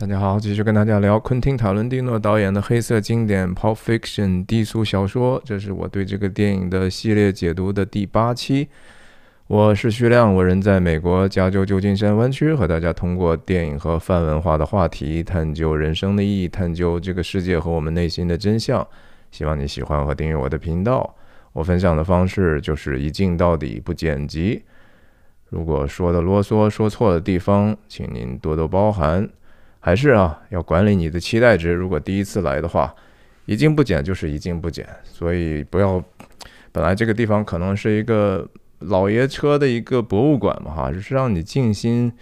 大家好，继续跟大家聊昆汀·塔伦蒂诺导演的黑色经典《Pulp Fiction》低俗小说。这是我对这个电影的系列解读的第八期。我是徐亮，我人在美国加州旧金山湾区，和大家通过电影和泛文化的话题，探究人生的意义，探究这个世界和我们内心的真相。希望你喜欢和订阅我的频道。我分享的方式就是一镜到底，不剪辑。如果说的啰嗦、说错的地方，请您多多包涵。还是啊，要管理你的期待值。如果第一次来的话，一镜不减就是一镜不减，所以不要。本来这个地方可能是一个老爷车的一个博物馆嘛，哈，就是让你静心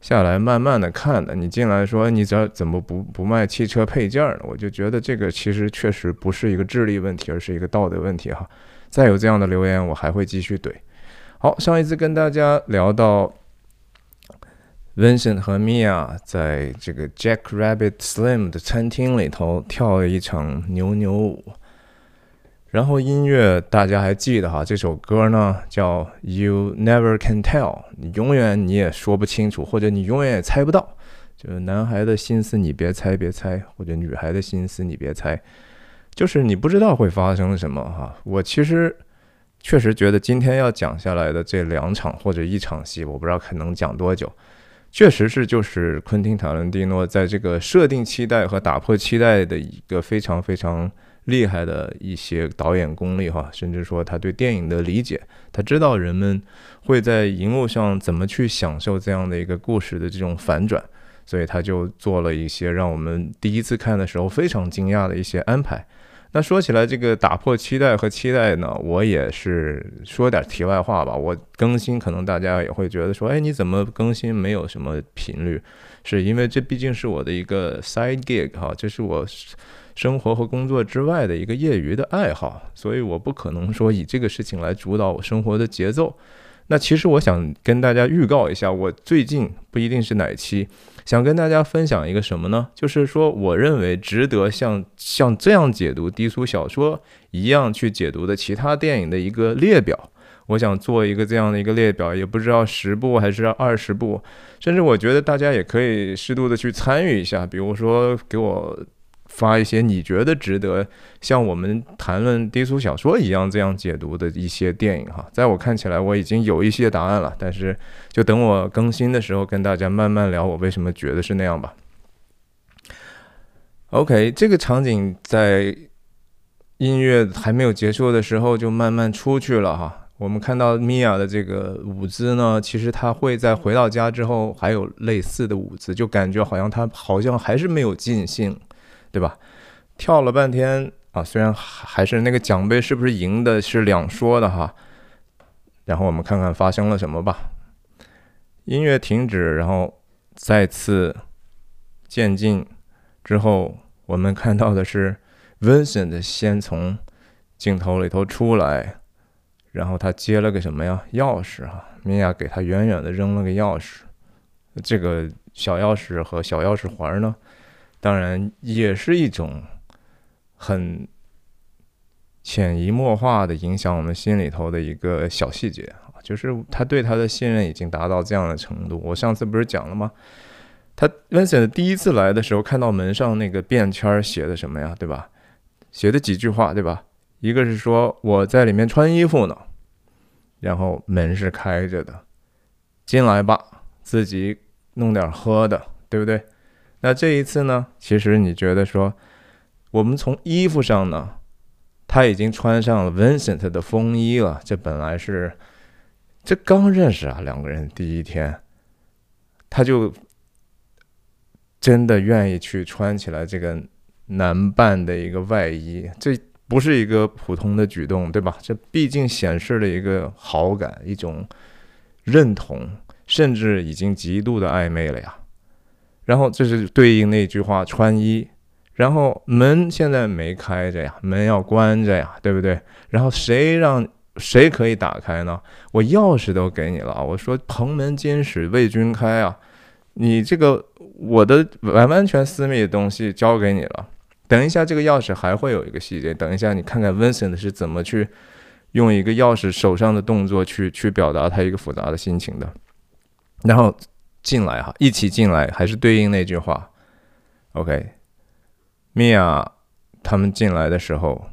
下来慢慢的看的。你进来说你这怎么不不卖汽车配件呢？我就觉得这个其实确实不是一个智力问题，而是一个道德问题哈。再有这样的留言，我还会继续怼。好，上一次跟大家聊到。Vincent 和 Mia 在这个 Jack Rabbit Slim 的餐厅里头跳了一场牛牛舞，然后音乐大家还记得哈？这首歌呢叫 You Never Can Tell，你永远你也说不清楚，或者你永远也猜不到。就是男孩的心思你别猜别猜，或者女孩的心思你别猜，就是你不知道会发生什么哈。我其实确实觉得今天要讲下来的这两场或者一场戏，我不知道可能讲多久。确实是，就是昆汀·塔伦蒂诺在这个设定期待和打破期待的一个非常非常厉害的一些导演功力哈，甚至说他对电影的理解，他知道人们会在荧幕上怎么去享受这样的一个故事的这种反转，所以他就做了一些让我们第一次看的时候非常惊讶的一些安排。那说起来，这个打破期待和期待呢，我也是说点题外话吧。我更新，可能大家也会觉得说，哎，你怎么更新没有什么频率？是因为这毕竟是我的一个 side gig 哈，这是我生活和工作之外的一个业余的爱好，所以我不可能说以这个事情来主导我生活的节奏。那其实我想跟大家预告一下，我最近不一定是哪期。想跟大家分享一个什么呢？就是说，我认为值得像像这样解读低俗小说一样去解读的其他电影的一个列表。我想做一个这样的一个列表，也不知道十部还是二十部，甚至我觉得大家也可以适度的去参与一下，比如说给我。发一些你觉得值得像我们谈论低俗小说一样这样解读的一些电影哈，在我看起来我已经有一些答案了，但是就等我更新的时候跟大家慢慢聊，我为什么觉得是那样吧。OK，这个场景在音乐还没有结束的时候就慢慢出去了哈。我们看到米娅的这个舞姿呢，其实她会在回到家之后还有类似的舞姿，就感觉好像她好像还是没有尽兴。对吧？跳了半天啊，虽然还是那个奖杯是不是赢的是两说的哈。然后我们看看发生了什么吧。音乐停止，然后再次渐进之后，我们看到的是 Vincent 先从镜头里头出来，然后他接了个什么呀？钥匙哈。米娅给他远远的扔了个钥匙，这个小钥匙和小钥匙环呢？当然，也是一种很潜移默化的影响我们心里头的一个小细节啊，就是他对他的信任已经达到这样的程度。我上次不是讲了吗？他 Vincent 第一次来的时候，看到门上那个便签写的什么呀？对吧？写的几句话，对吧？一个是说我在里面穿衣服呢，然后门是开着的，进来吧，自己弄点喝的，对不对？那这一次呢？其实你觉得说，我们从衣服上呢，他已经穿上了 Vincent 的风衣了。这本来是这刚认识啊，两个人第一天，他就真的愿意去穿起来这个男伴的一个外衣。这不是一个普通的举动，对吧？这毕竟显示了一个好感，一种认同，甚至已经极度的暧昧了呀。然后这是对应那句话，穿衣。然后门现在没开着呀，门要关着呀，对不对？然后谁让谁可以打开呢？我钥匙都给你了，我说蓬门今始为君开啊，你这个我的完完全私密的东西交给你了。等一下，这个钥匙还会有一个细节，等一下你看看 Vincent 是怎么去用一个钥匙手上的动作去去表达他一个复杂的心情的。然后。进来哈，一起进来，还是对应那句话，OK，米娅他们进来的时候，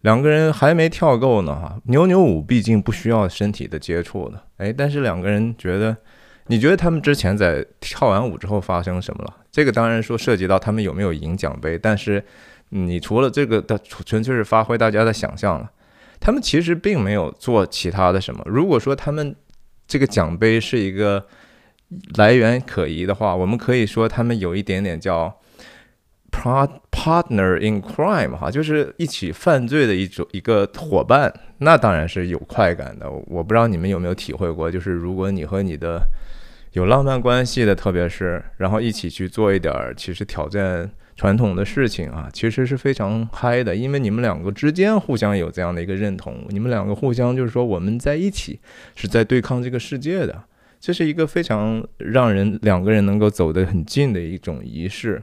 两个人还没跳够呢哈。扭扭舞毕竟不需要身体的接触的，哎，但是两个人觉得，你觉得他们之前在跳完舞之后发生什么了？这个当然说涉及到他们有没有赢奖杯，但是你除了这个的，纯粹是发挥大家的想象了。他们其实并没有做其他的什么。如果说他们这个奖杯是一个来源可疑的话，我们可以说他们有一点点叫 partner in crime 哈，就是一起犯罪的一种一个伙伴。那当然是有快感的。我不知道你们有没有体会过，就是如果你和你的有浪漫关系的，特别是然后一起去做一点其实挑战传统的事情啊，其实是非常嗨的，因为你们两个之间互相有这样的一个认同，你们两个互相就是说我们在一起是在对抗这个世界的，这是一个非常让人两个人能够走得很近的一种仪式。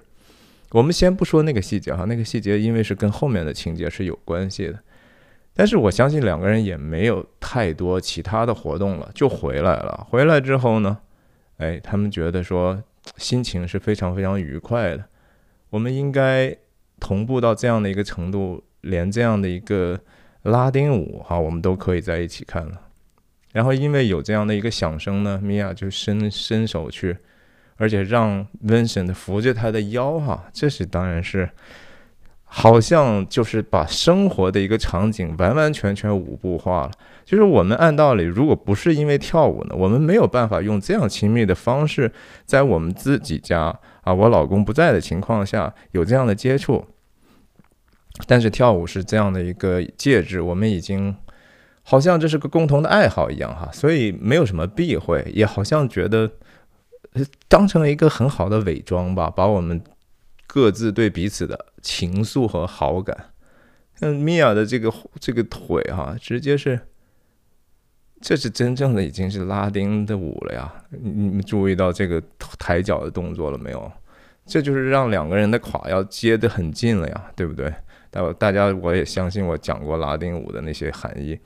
我们先不说那个细节哈，那个细节因为是跟后面的情节是有关系的，但是我相信两个人也没有太多其他的活动了，就回来了。回来之后呢？哎，他们觉得说心情是非常非常愉快的。我们应该同步到这样的一个程度，连这样的一个拉丁舞哈，我们都可以在一起看了。然后因为有这样的一个响声呢，米娅就伸伸手去，而且让 Vincent 扶着他的腰哈，这是当然是。好像就是把生活的一个场景完完全全舞步化了。就是我们按道理，如果不是因为跳舞呢，我们没有办法用这样亲密的方式，在我们自己家啊，我老公不在的情况下有这样的接触。但是跳舞是这样的一个介质，我们已经好像这是个共同的爱好一样哈，所以没有什么避讳，也好像觉得当成了一个很好的伪装吧，把我们。各自对彼此的情愫和好感，像米娅的这个这个腿哈，直接是，这是真正的已经是拉丁的舞了呀！你们注意到这个抬脚的动作了没有？这就是让两个人的胯要接得很近了呀，对不对？大大家我也相信我讲过拉丁舞的那些含义，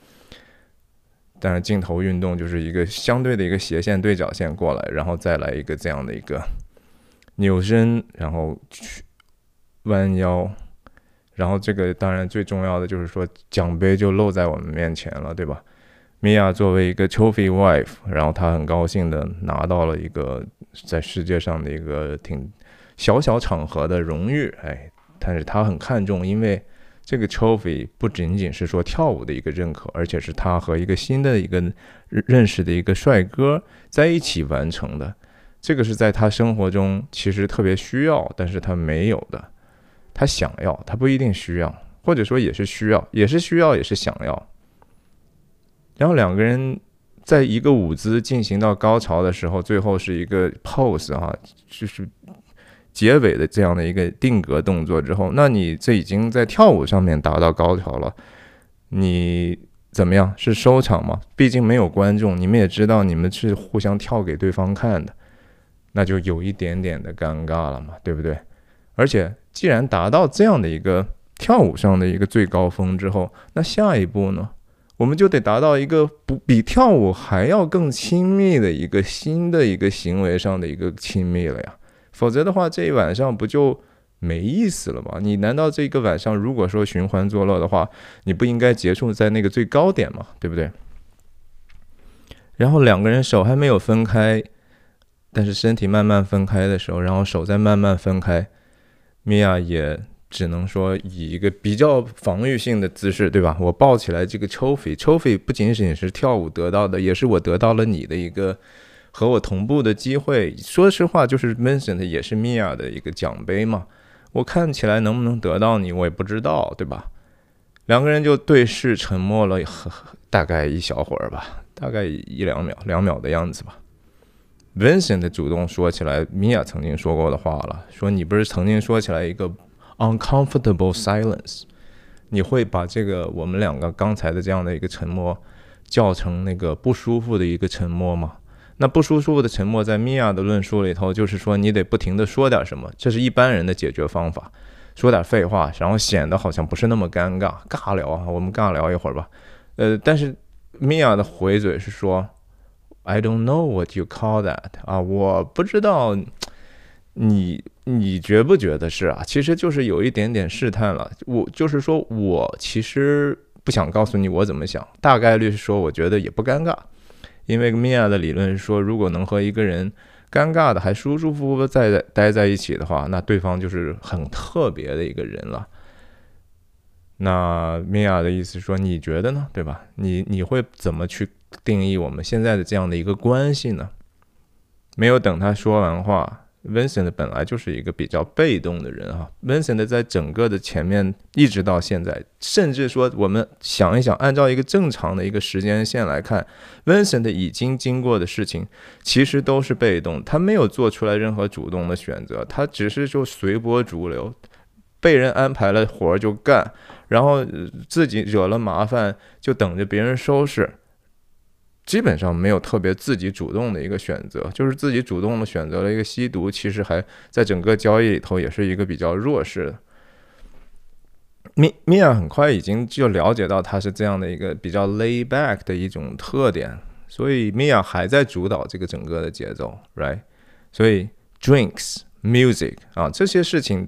但是镜头运动就是一个相对的一个斜线对角线过来，然后再来一个这样的一个。扭身，然后去弯腰，然后这个当然最重要的就是说奖杯就露在我们面前了，对吧？米娅作为一个 trophy wife，然后她很高兴的拿到了一个在世界上的一个挺小小场合的荣誉，哎，但是她很看重，因为这个 trophy 不仅仅是说跳舞的一个认可，而且是他和一个新的一个认识的一个帅哥在一起完成的。这个是在他生活中其实特别需要，但是他没有的，他想要，他不一定需要，或者说也是需要，也是需要，也是想要。然后两个人在一个舞姿进行到高潮的时候，最后是一个 pose 哈，就是结尾的这样的一个定格动作之后，那你这已经在跳舞上面达到高潮了，你怎么样？是收场吗？毕竟没有观众，你们也知道，你们是互相跳给对方看的。那就有一点点的尴尬了嘛，对不对？而且既然达到这样的一个跳舞上的一个最高峰之后，那下一步呢，我们就得达到一个不比跳舞还要更亲密的一个新的一个行为上的一个亲密了呀。否则的话，这一晚上不就没意思了吗？你难道这个晚上如果说寻欢作乐的话，你不应该结束在那个最高点吗？对不对？然后两个人手还没有分开。但是身体慢慢分开的时候，然后手再慢慢分开，米娅也只能说以一个比较防御性的姿势，对吧？我抱起来这个 trophy，trophy 不仅仅是跳舞得到的，也是我得到了你的一个和我同步的机会。说实话，就是 Vincent 也是米娅的一个奖杯嘛。我看起来能不能得到你，我也不知道，对吧？两个人就对视沉默了，大概一小会儿吧，大概一两秒，两秒的样子吧。Vincent 主动说起来，Mia 曾经说过的话了，说你不是曾经说起来一个 uncomfortable silence，你会把这个我们两个刚才的这样的一个沉默叫成那个不舒服的一个沉默吗？那不舒服的沉默在 Mia 的论述里头，就是说你得不停的说点什么，这是一般人的解决方法，说点废话，然后显得好像不是那么尴尬，尬聊啊，我们尬聊一会儿吧。呃，但是 Mia 的回嘴是说。I don't know what you call that 啊，我不知道你你觉不觉得是啊？其实就是有一点点试探了。我就是说我其实不想告诉你我怎么想，大概率是说我觉得也不尴尬，因为米娅的理论是说，如果能和一个人尴尬的还舒舒服服在待在一起的话，那对方就是很特别的一个人了。那米娅的意思说，你觉得呢？对吧？你你会怎么去定义我们现在的这样的一个关系呢？没有等他说完话。Vincent 本来就是一个比较被动的人啊。Vincent 在整个的前面一直到现在，甚至说我们想一想，按照一个正常的一个时间线来看，Vincent 已经经过的事情其实都是被动，他没有做出来任何主动的选择，他只是就随波逐流，被人安排了活儿就干，然后自己惹了麻烦就等着别人收拾。基本上没有特别自己主动的一个选择，就是自己主动的选择了一个吸毒，其实还在整个交易里头也是一个比较弱势的。米米娅很快已经就了解到他是这样的一个比较 lay back 的一种特点，所以米娅还在主导这个整个的节奏，right？所以 drinks music 啊这些事情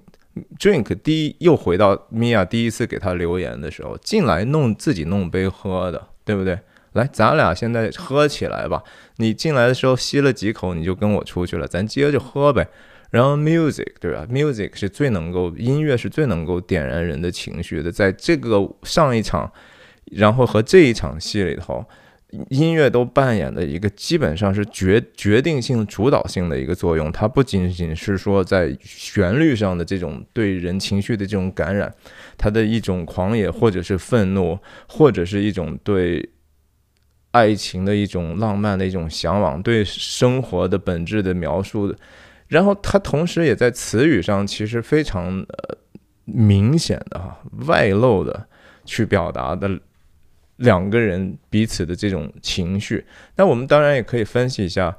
，drink 第一又回到米娅第一次给他留言的时候，进来弄自己弄杯喝的，对不对？来，咱俩现在喝起来吧。你进来的时候吸了几口，你就跟我出去了，咱接着喝呗。然后 music 对吧？music 是最能够音乐是最能够点燃人的情绪的。在这个上一场，然后和这一场戏里头，音乐都扮演的一个基本上是决决定性、主导性的一个作用。它不仅仅是说在旋律上的这种对人情绪的这种感染，它的一种狂野，或者是愤怒，或者是一种对。爱情的一种浪漫的一种向往，对生活的本质的描述，然后他同时也在词语上其实非常呃明显的哈外露的去表达的两个人彼此的这种情绪。那我们当然也可以分析一下，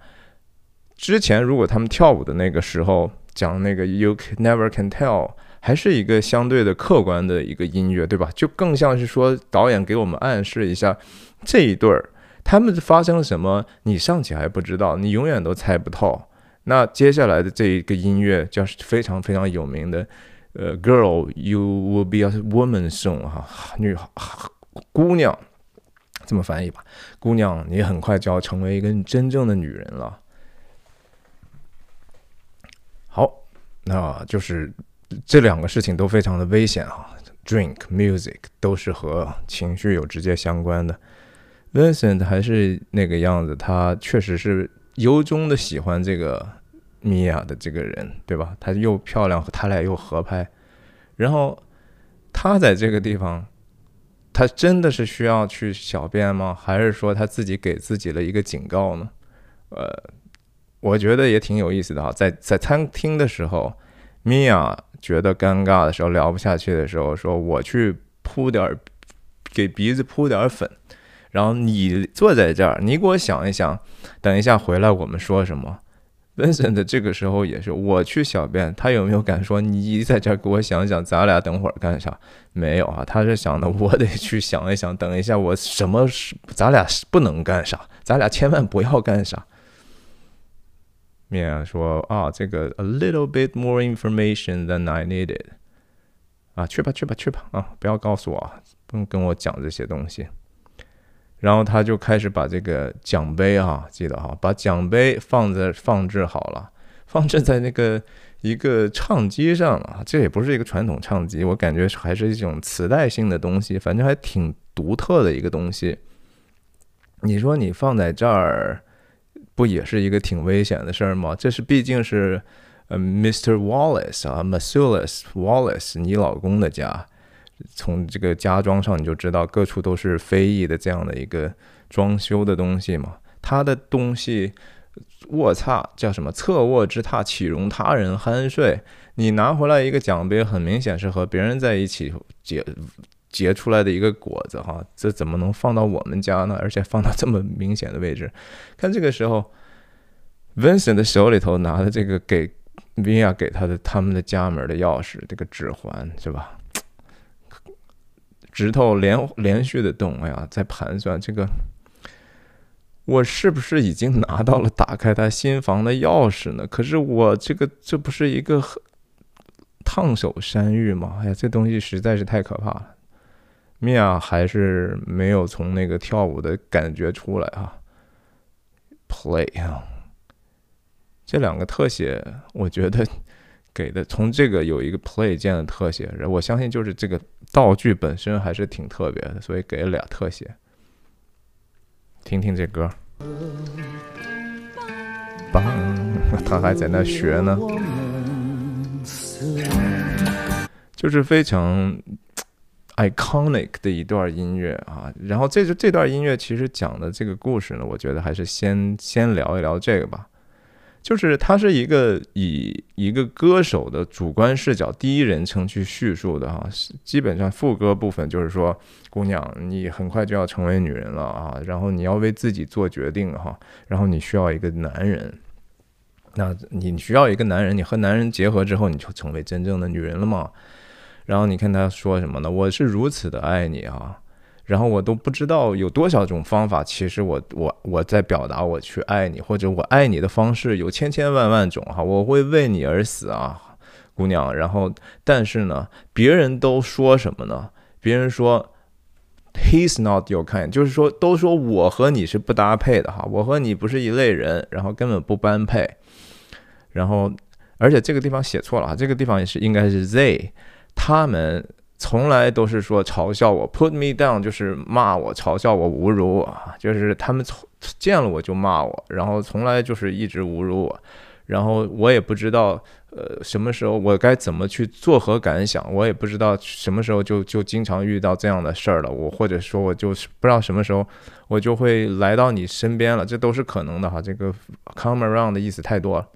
之前如果他们跳舞的那个时候讲那个 You never can tell，还是一个相对的客观的一个音乐，对吧？就更像是说导演给我们暗示一下这一对儿。他们发生了什么？你尚且还不知道，你永远都猜不透。那接下来的这一个音乐叫非常非常有名的，呃，Girl You Will Be a Woman Soon 哈，女孩姑娘，这么翻译吧，姑娘，你很快就要成为一个真正的女人了。好，那就是这两个事情都非常的危险啊，Drink Music 都是和情绪有直接相关的。Vincent 还是那个样子，他确实是由衷的喜欢这个米娅的这个人，对吧？她又漂亮，他俩又合拍。然后他在这个地方，他真的是需要去小便吗？还是说他自己给自己了一个警告呢？呃，我觉得也挺有意思的哈。在在餐厅的时候，米娅觉得尴尬的时候，聊不下去的时候，说我去铺点，给鼻子铺点粉。然后你坐在这儿，你给我想一想，等一下回来我们说什么？Vincent 这个时候也是，我去小便，他有没有敢说你在这儿给我想想，咱俩等会儿干啥？没有啊，他是想的，我得去想一想，等一下我什么是咱俩不能干啥？咱俩千万不要干啥？面说啊，这个 a little bit more information than I needed 啊，去吧去吧去吧啊，不要告诉我，不用跟我讲这些东西。然后他就开始把这个奖杯啊，记得哈，把奖杯放在放置好了，放置在那个一个唱机上了。这也不是一个传统唱机，我感觉还是一种磁带性的东西，反正还挺独特的一个东西。你说你放在这儿，不也是一个挺危险的事儿吗？这是毕竟是呃，Mr. Wallace 啊 m a s u l a s Wallace，你老公的家。从这个家装上你就知道，各处都是非议的这样的一个装修的东西嘛。他的东西卧榻叫什么？侧卧之榻岂容他人酣睡？你拿回来一个奖杯，很明显是和别人在一起结结出来的一个果子哈。这怎么能放到我们家呢？而且放到这么明显的位置。看这个时候，Vincent 的手里头拿的这个给 Via 给他的他们的家门的钥匙，这个指环是吧？指头连连续的动，哎呀，在盘算这个，我是不是已经拿到了打开他新房的钥匙呢？可是我这个这不是一个烫手山芋吗，哎呀，这东西实在是太可怕了。米娅还是没有从那个跳舞的感觉出来啊。Play 啊，这两个特写，我觉得给的从这个有一个 Play 键的特写，我相信就是这个道具本身还是挺特别的，所以给了俩特写。听听这歌。棒，他还在那学呢，就是非常 iconic 的一段音乐啊。然后这就这段音乐其实讲的这个故事呢，我觉得还是先先聊一聊这个吧。就是它是一个以一个歌手的主观视角，第一人称去叙述的哈。基本上副歌部分就是说，姑娘，你很快就要成为女人了啊，然后你要为自己做决定哈，然后你需要一个男人。那你需要一个男人，你和男人结合之后，你就成为真正的女人了嘛？然后你看他说什么呢？我是如此的爱你啊。然后我都不知道有多少种方法，其实我我我在表达我去爱你，或者我爱你的方式有千千万万种哈，我会为你而死啊，姑娘。然后但是呢，别人都说什么呢？别人说 He's not your kind，就是说都说我和你是不搭配的哈，我和你不是一类人，然后根本不般配。然后而且这个地方写错了啊，这个地方也是应该是 they 他们。从来都是说嘲笑我，put me down，就是骂我、嘲笑我、侮辱我，就是他们从见了我就骂我，然后从来就是一直侮辱我，然后我也不知道，呃，什么时候我该怎么去作何感想，我也不知道什么时候就就经常遇到这样的事儿了，我或者说我就是不知道什么时候我就会来到你身边了，这都是可能的哈。这个 come around 的意思太多了，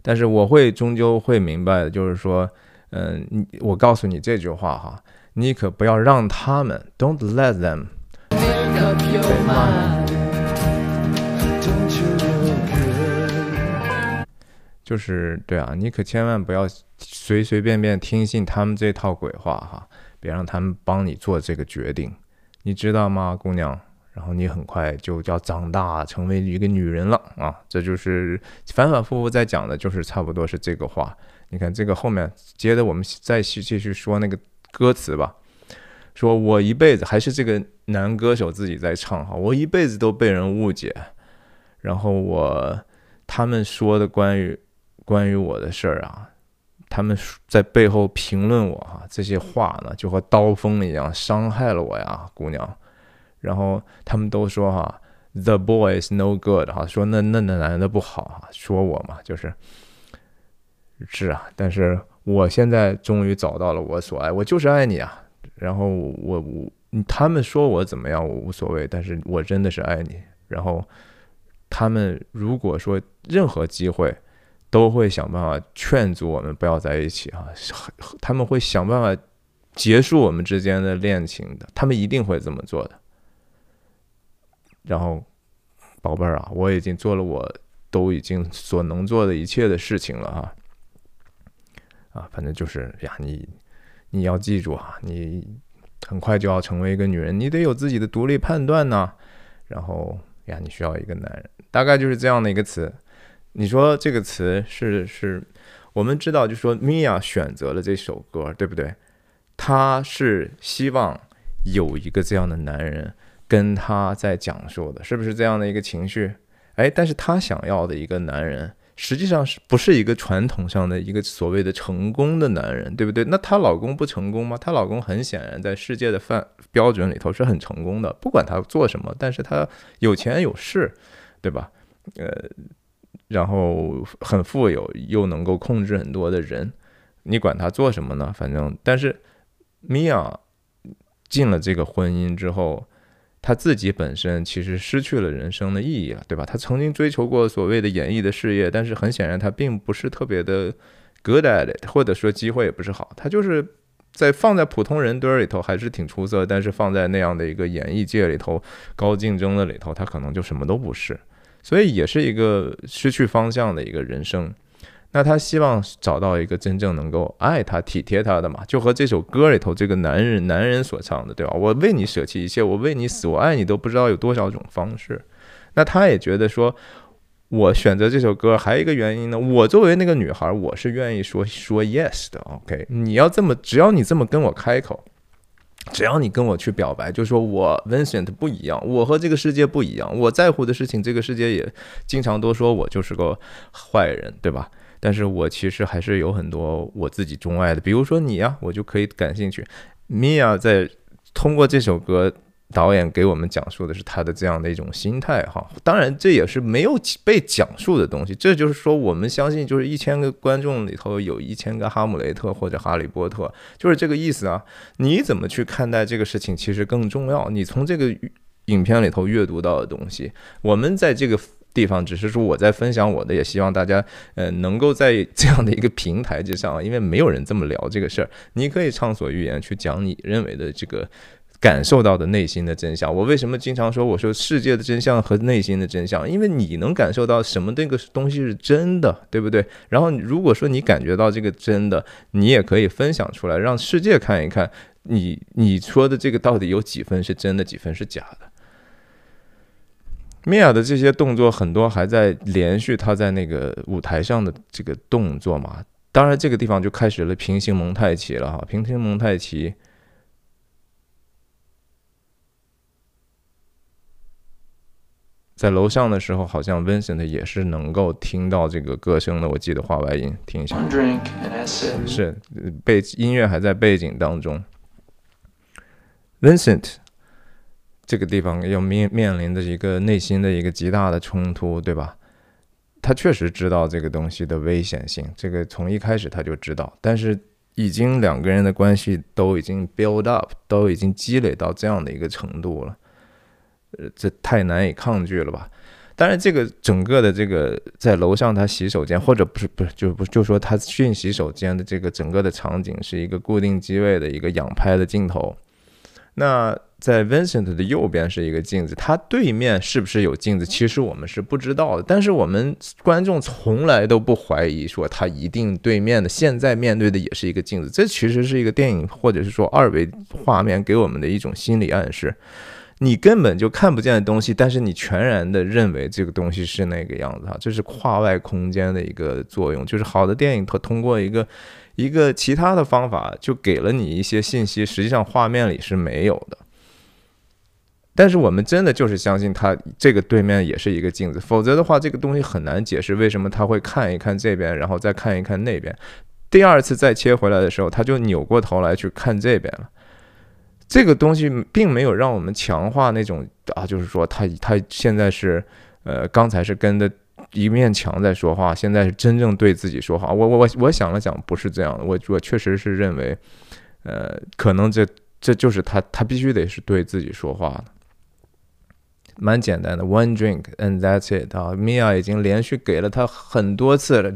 但是我会终究会明白的，就是说。嗯，你我告诉你这句话哈，你可不要让他们，Don't let them。就是对啊，你可千万不要随随便便听信他们这套鬼话哈，别让他们帮你做这个决定，你知道吗，姑娘？然后你很快就要长大，成为一个女人了啊！这就是反反复复在讲的，就是差不多是这个话。你看这个后面接着我们再继继续说那个歌词吧，说我一辈子还是这个男歌手自己在唱哈，我一辈子都被人误解，然后我他们说的关于关于我的事儿啊，他们在背后评论我哈，这些话呢就和刀锋一样伤害了我呀，姑娘，然后他们都说哈，The boy is no good 哈，说那那那男的不好哈，说我嘛就是。是啊，但是我现在终于找到了我所爱，我就是爱你啊。然后我我他们说我怎么样，我无所谓，但是我真的是爱你。然后他们如果说任何机会，都会想办法劝阻我们不要在一起啊，他们会想办法结束我们之间的恋情的，他们一定会这么做的。然后，宝贝儿啊，我已经做了我都已经所能做的一切的事情了啊。啊，反正就是呀，你你要记住啊，你很快就要成为一个女人，你得有自己的独立判断呢。然后呀，你需要一个男人，大概就是这样的一个词。你说这个词是是，我们知道，就说米娅选择了这首歌，对不对？她是希望有一个这样的男人跟她在讲述的，是不是这样的一个情绪？哎，但是她想要的一个男人。实际上是不是一个传统上的一个所谓的成功的男人，对不对？那她老公不成功吗？她老公很显然在世界的范标准里头是很成功的，不管他做什么，但是他有钱有势，对吧？呃，然后很富有，又能够控制很多的人，你管他做什么呢？反正，但是米娅进了这个婚姻之后。他自己本身其实失去了人生的意义了，对吧？他曾经追求过所谓的演艺的事业，但是很显然他并不是特别的 good at it，或者说机会也不是好。他就是在放在普通人堆儿里头还是挺出色，但是放在那样的一个演艺界里头高竞争的里头，他可能就什么都不是，所以也是一个失去方向的一个人生。那他希望找到一个真正能够爱他、体贴他的嘛，就和这首歌里头这个男人男人所唱的，对吧？我为你舍弃一切，我为你死，我爱你都不知道有多少种方式。那他也觉得说，我选择这首歌还有一个原因呢，我作为那个女孩，我是愿意说说 yes 的。OK，你要这么，只要你这么跟我开口，只要你跟我去表白，就说我 Vincent 不一样，我和这个世界不一样，我在乎的事情，这个世界也经常都说我就是个坏人，对吧？但是我其实还是有很多我自己钟爱的，比如说你呀，我就可以感兴趣。Mia 在通过这首歌。导演给我们讲述的是他的这样的一种心态，哈，当然这也是没有被讲述的东西。这就是说，我们相信，就是一千个观众里头有一千个哈姆雷特或者哈利波特，就是这个意思啊。你怎么去看待这个事情，其实更重要。你从这个影片里头阅读到的东西，我们在这个地方只是说我在分享我的，也希望大家呃能够在这样的一个平台之上，因为没有人这么聊这个事儿，你可以畅所欲言去讲你认为的这个。感受到的内心的真相，我为什么经常说我说世界的真相和内心的真相？因为你能感受到什么这个东西是真的，对不对？然后如果说你感觉到这个真的，你也可以分享出来，让世界看一看，你你说的这个到底有几分是真的，几分是假的。米娅的这些动作很多还在连续她在那个舞台上的这个动作嘛，当然这个地方就开始了平行蒙太奇了哈，平行蒙太奇。在楼上的时候，好像 Vincent 也是能够听到这个歌声的。我记得话外音，听一下，是背音乐还在背景当中。Vincent 这个地方要面面临的一个内心的一个极大的冲突，对吧？他确实知道这个东西的危险性，这个从一开始他就知道，但是已经两个人的关系都已经 build up，都已经积累到这样的一个程度了。呃，这太难以抗拒了吧？当然，这个整个的这个在楼上他洗手间，或者不是不是就不就说他训洗手间的这个整个的场景是一个固定机位的一个仰拍的镜头。那在 Vincent 的右边是一个镜子，他对面是不是有镜子？其实我们是不知道的。但是我们观众从来都不怀疑说他一定对面的现在面对的也是一个镜子。这其实是一个电影或者是说二维画面给我们的一种心理暗示。你根本就看不见的东西，但是你全然的认为这个东西是那个样子哈，这是跨外空间的一个作用。就是好的电影，它通过一个一个其他的方法，就给了你一些信息，实际上画面里是没有的。但是我们真的就是相信它这个对面也是一个镜子，否则的话，这个东西很难解释为什么他会看一看这边，然后再看一看那边。第二次再切回来的时候，他就扭过头来去看这边了。这个东西并没有让我们强化那种啊，就是说他他现在是，呃，刚才是跟着一面墙在说话，现在是真正对自己说话。我我我我想了想，不是这样的。我我确实是认为，呃，可能这这就是他他必须得是对自己说话的。蛮简单的，one drink and that's it 啊。米娅已经连续给了他很多次了。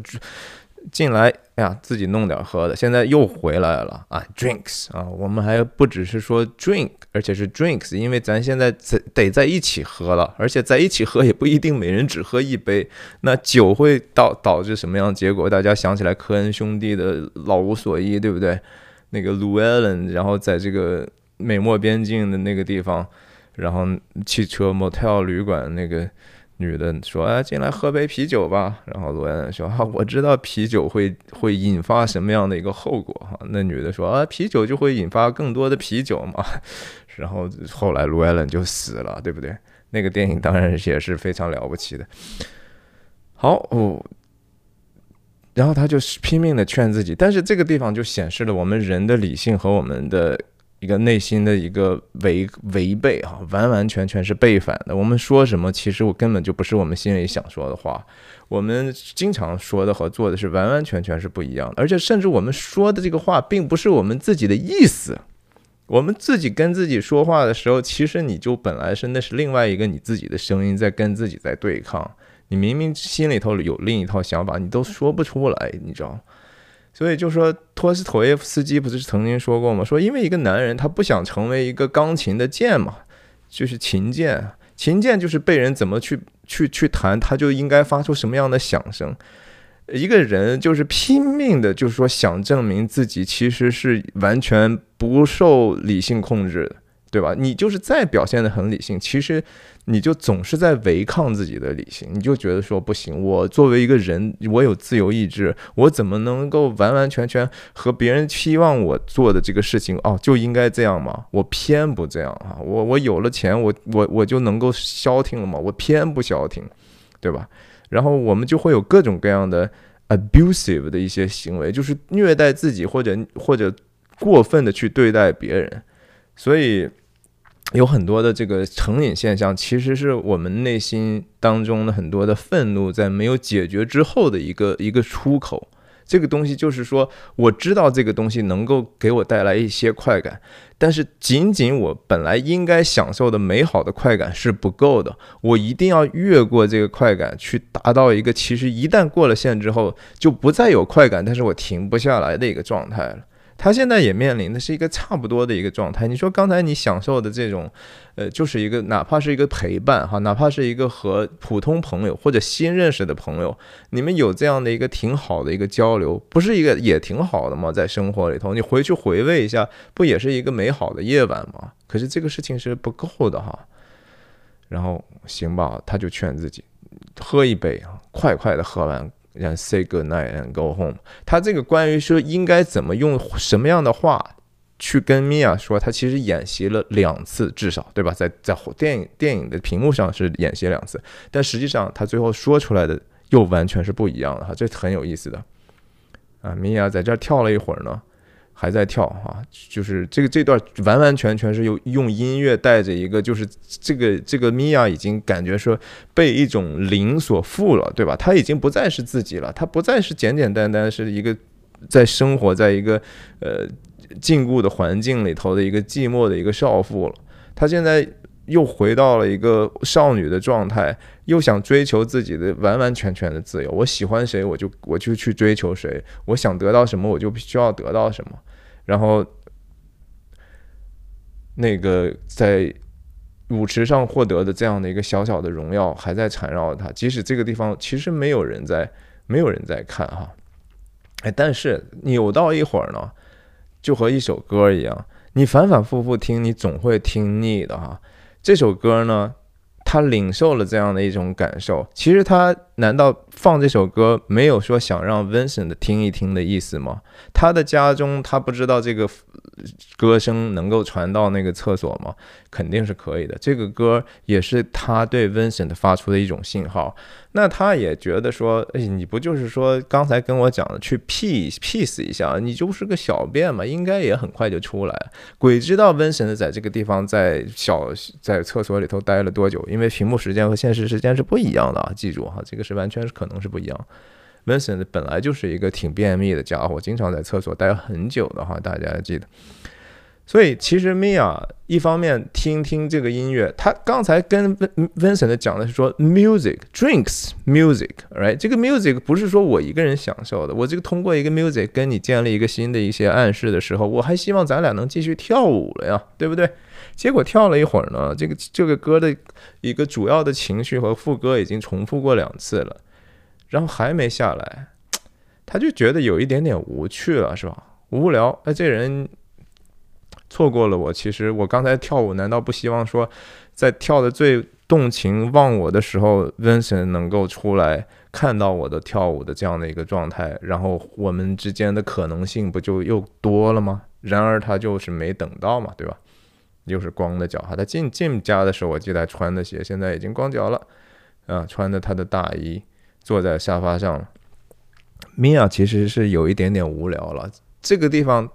进来呀，自己弄点喝的，现在又回来了啊！Drinks 啊，我们还不只是说 drink，而且是 drinks，因为咱现在在得在一起喝了，而且在一起喝也不一定每人只喝一杯，那酒会导导致什么样的结果？大家想起来科恩兄弟的老无所依，对不对？那个 Llewellyn，然后在这个美墨边境的那个地方，然后汽车 motel 旅馆那个。女的说：“啊，进来喝杯啤酒吧。”然后罗恩说：“哈，我知道啤酒会会引发什么样的一个后果哈。”那女的说：“啊，啤酒就会引发更多的啤酒嘛。”然后后来罗恩就死了，对不对？那个电影当然也是非常了不起的。好哦，然后他就拼命的劝自己，但是这个地方就显示了我们人的理性和我们的。一个内心的一个违违背哈，完完全全是背反的。我们说什么，其实我根本就不是我们心里想说的话。我们经常说的和做的是完完全全是不一样的，而且甚至我们说的这个话，并不是我们自己的意思。我们自己跟自己说话的时候，其实你就本来是那是另外一个你自己的声音在跟自己在对抗。你明明心里头有另一套想法，你都说不出来，你知道吗。所以就说托斯托耶夫斯基不是曾经说过吗？说因为一个男人他不想成为一个钢琴的键嘛，就是琴键，琴键就是被人怎么去去去弹，他就应该发出什么样的响声。一个人就是拼命的，就是说想证明自己其实是完全不受理性控制的。对吧？你就是再表现的很理性，其实你就总是在违抗自己的理性，你就觉得说不行，我作为一个人，我有自由意志，我怎么能够完完全全和别人期望我做的这个事情哦就应该这样吗？我偏不这样啊！我我有了钱，我我我就能够消停了吗？我偏不消停，对吧？然后我们就会有各种各样的 abusive 的一些行为，就是虐待自己或者或者过分的去对待别人，所以。有很多的这个成瘾现象，其实是我们内心当中的很多的愤怒在没有解决之后的一个一个出口。这个东西就是说，我知道这个东西能够给我带来一些快感，但是仅仅我本来应该享受的美好的快感是不够的，我一定要越过这个快感，去达到一个其实一旦过了线之后就不再有快感，但是我停不下来的一个状态了。他现在也面临的是一个差不多的一个状态。你说刚才你享受的这种，呃，就是一个哪怕是一个陪伴哈，哪怕是一个和普通朋友或者新认识的朋友，你们有这样的一个挺好的一个交流，不是一个也挺好的吗？在生活里头，你回去回味一下，不也是一个美好的夜晚吗？可是这个事情是不够的哈。然后行吧，他就劝自己喝一杯啊，快快的喝完。And say good night and go home。他这个关于说应该怎么用什么样的话去跟米娅说，他其实演习了两次，至少对吧？在在电影电影的屏幕上是演习两次，但实际上他最后说出来的又完全是不一样的哈，这很有意思的。啊，米娅在这儿跳了一会儿呢。还在跳啊，就是这个这段完完全全是用用音乐带着一个，就是这个这个米娅已经感觉说被一种灵所附了，对吧？她已经不再是自己了，她不再是简简单单是一个在生活在一个呃禁锢的环境里头的一个寂寞的一个少妇了，他现在。又回到了一个少女的状态，又想追求自己的完完全全的自由。我喜欢谁，我就我就去追求谁；我想得到什么，我就必须要得到什么。然后，那个在舞池上获得的这样的一个小小的荣耀，还在缠绕他。即使这个地方其实没有人在，没有人在看哈。哎，但是扭到一会儿呢，就和一首歌一样，你反反复复听，你总会听腻的哈。这首歌呢，他领受了这样的一种感受。其实他难道放这首歌没有说想让 Vincent 听一听的意思吗？他的家中，他不知道这个歌声能够传到那个厕所吗？肯定是可以的。这个歌也是他对 Vincent 发出的一种信号。那他也觉得说，哎，你不就是说刚才跟我讲的去 peace peace 一下，你就是个小便嘛，应该也很快就出来。鬼知道 Vincent 在这个地方在小在厕所里头待了多久，因为屏幕时间和现实时间是不一样的啊，记住哈，这个是完全是可能是不一样。Vincent 本来就是一个挺便秘的家伙，经常在厕所待很久的哈，大家记得。所以其实 Mia 一方面听听这个音乐，他刚才跟 Vincent 讲的是说 music drinks music，right？这个 music 不是说我一个人享受的，我这个通过一个 music 跟你建立一个新的一些暗示的时候，我还希望咱俩能继续跳舞了呀，对不对？结果跳了一会儿呢，这个这个歌的一个主要的情绪和副歌已经重复过两次了，然后还没下来，他就觉得有一点点无趣了，是吧？无聊，哎，这人。错过了我，其实我刚才跳舞，难道不希望说，在跳的最动情忘我的时候温神能够出来看到我的跳舞的这样的一个状态，然后我们之间的可能性不就又多了吗？然而他就是没等到嘛，对吧？又是光的脚哈，他进进家的时候，我记得穿的鞋，现在已经光脚了，啊，穿着他的大衣，坐在沙发上了。Mia 其实是有一点点无聊了，这个地方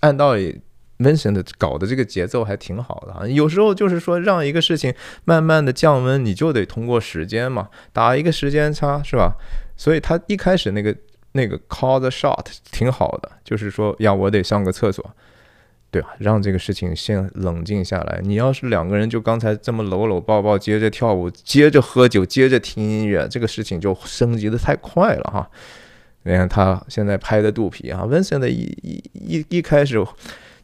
按道理。Vincent 搞的这个节奏还挺好的啊，有时候就是说让一个事情慢慢的降温，你就得通过时间嘛，打一个时间差是吧？所以他一开始那个那个 call the shot 挺好的，就是说呀，我得上个厕所，对吧？让这个事情先冷静下来。你要是两个人就刚才这么搂搂抱抱，接着跳舞，接着喝酒，接着听音乐，这个事情就升级的太快了哈。你看他现在拍的肚皮啊温森的一一一一开始。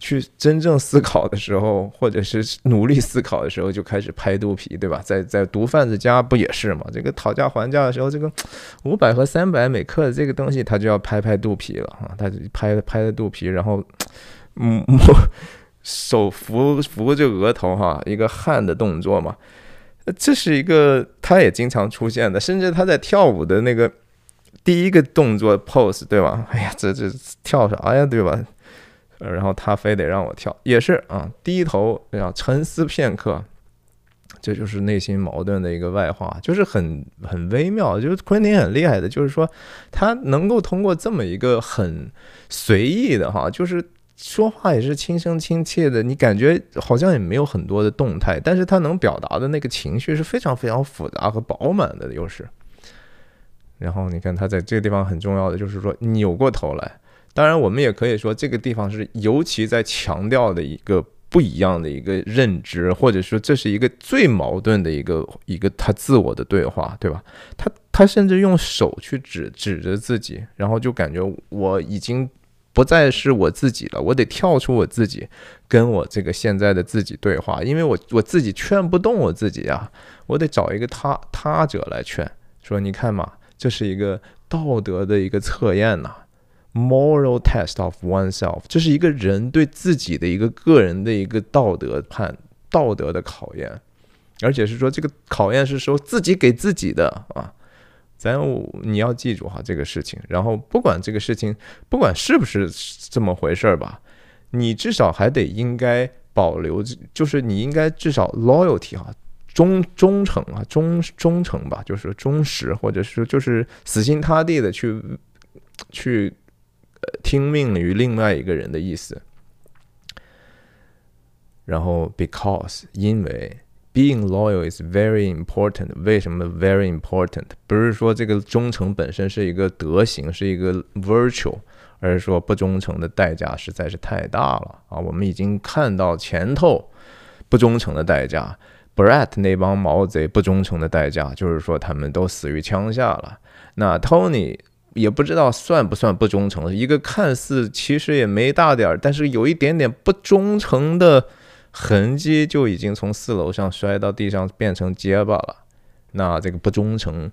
去真正思考的时候，或者是努力思考的时候，就开始拍肚皮，对吧？在在毒贩子家不也是吗？这个讨价还价的时候，这个五百和三百每克的这个东西，他就要拍拍肚皮了哈，他拍拍的肚皮，然后嗯，手扶扶着额头哈，一个汗的动作嘛。这是一个他也经常出现的，甚至他在跳舞的那个第一个动作 pose 对吧？哎呀，这这跳啥呀，对吧？然后他非得让我跳，也是啊，低头要沉思片刻。这就是内心矛盾的一个外化，就是很很微妙。就是昆汀很厉害的，就是说他能够通过这么一个很随意的哈，就是说话也是轻声轻切的，你感觉好像也没有很多的动态，但是他能表达的那个情绪是非常非常复杂和饱满的，又是。然后你看他在这个地方很重要的就是说扭过头来，当然我们也可以说这个地方是尤其在强调的一个。不一样的一个认知，或者说这是一个最矛盾的一个一个他自我的对话，对吧？他他甚至用手去指指着自己，然后就感觉我已经不再是我自己了，我得跳出我自己，跟我这个现在的自己对话，因为我我自己劝不动我自己啊，我得找一个他他者来劝，说你看嘛，这是一个道德的一个测验呐。Moral test of oneself，这是一个人对自己的一个个人的一个道德判道德的考验，而且是说这个考验是说自己给自己的啊，咱你要记住哈这个事情，然后不管这个事情不管是不是这么回事儿吧，你至少还得应该保留，就是你应该至少 loyalty 哈忠忠诚啊忠忠诚吧，就是忠实或者是就是死心塌地的去去。听命于另外一个人的意思，然后 because 因为 being loyal is very important。为什么 very important？不是说这个忠诚本身是一个德行，是一个 virtue，而是说不忠诚的代价实在是太大了啊！我们已经看到前头不忠诚的代价，Brett 那帮毛贼不忠诚的代价，就是说他们都死于枪下了。那 Tony。也不知道算不算不忠诚，一个看似其实也没大点儿，但是有一点点不忠诚的痕迹，就已经从四楼上摔到地上变成结巴了。那这个不忠诚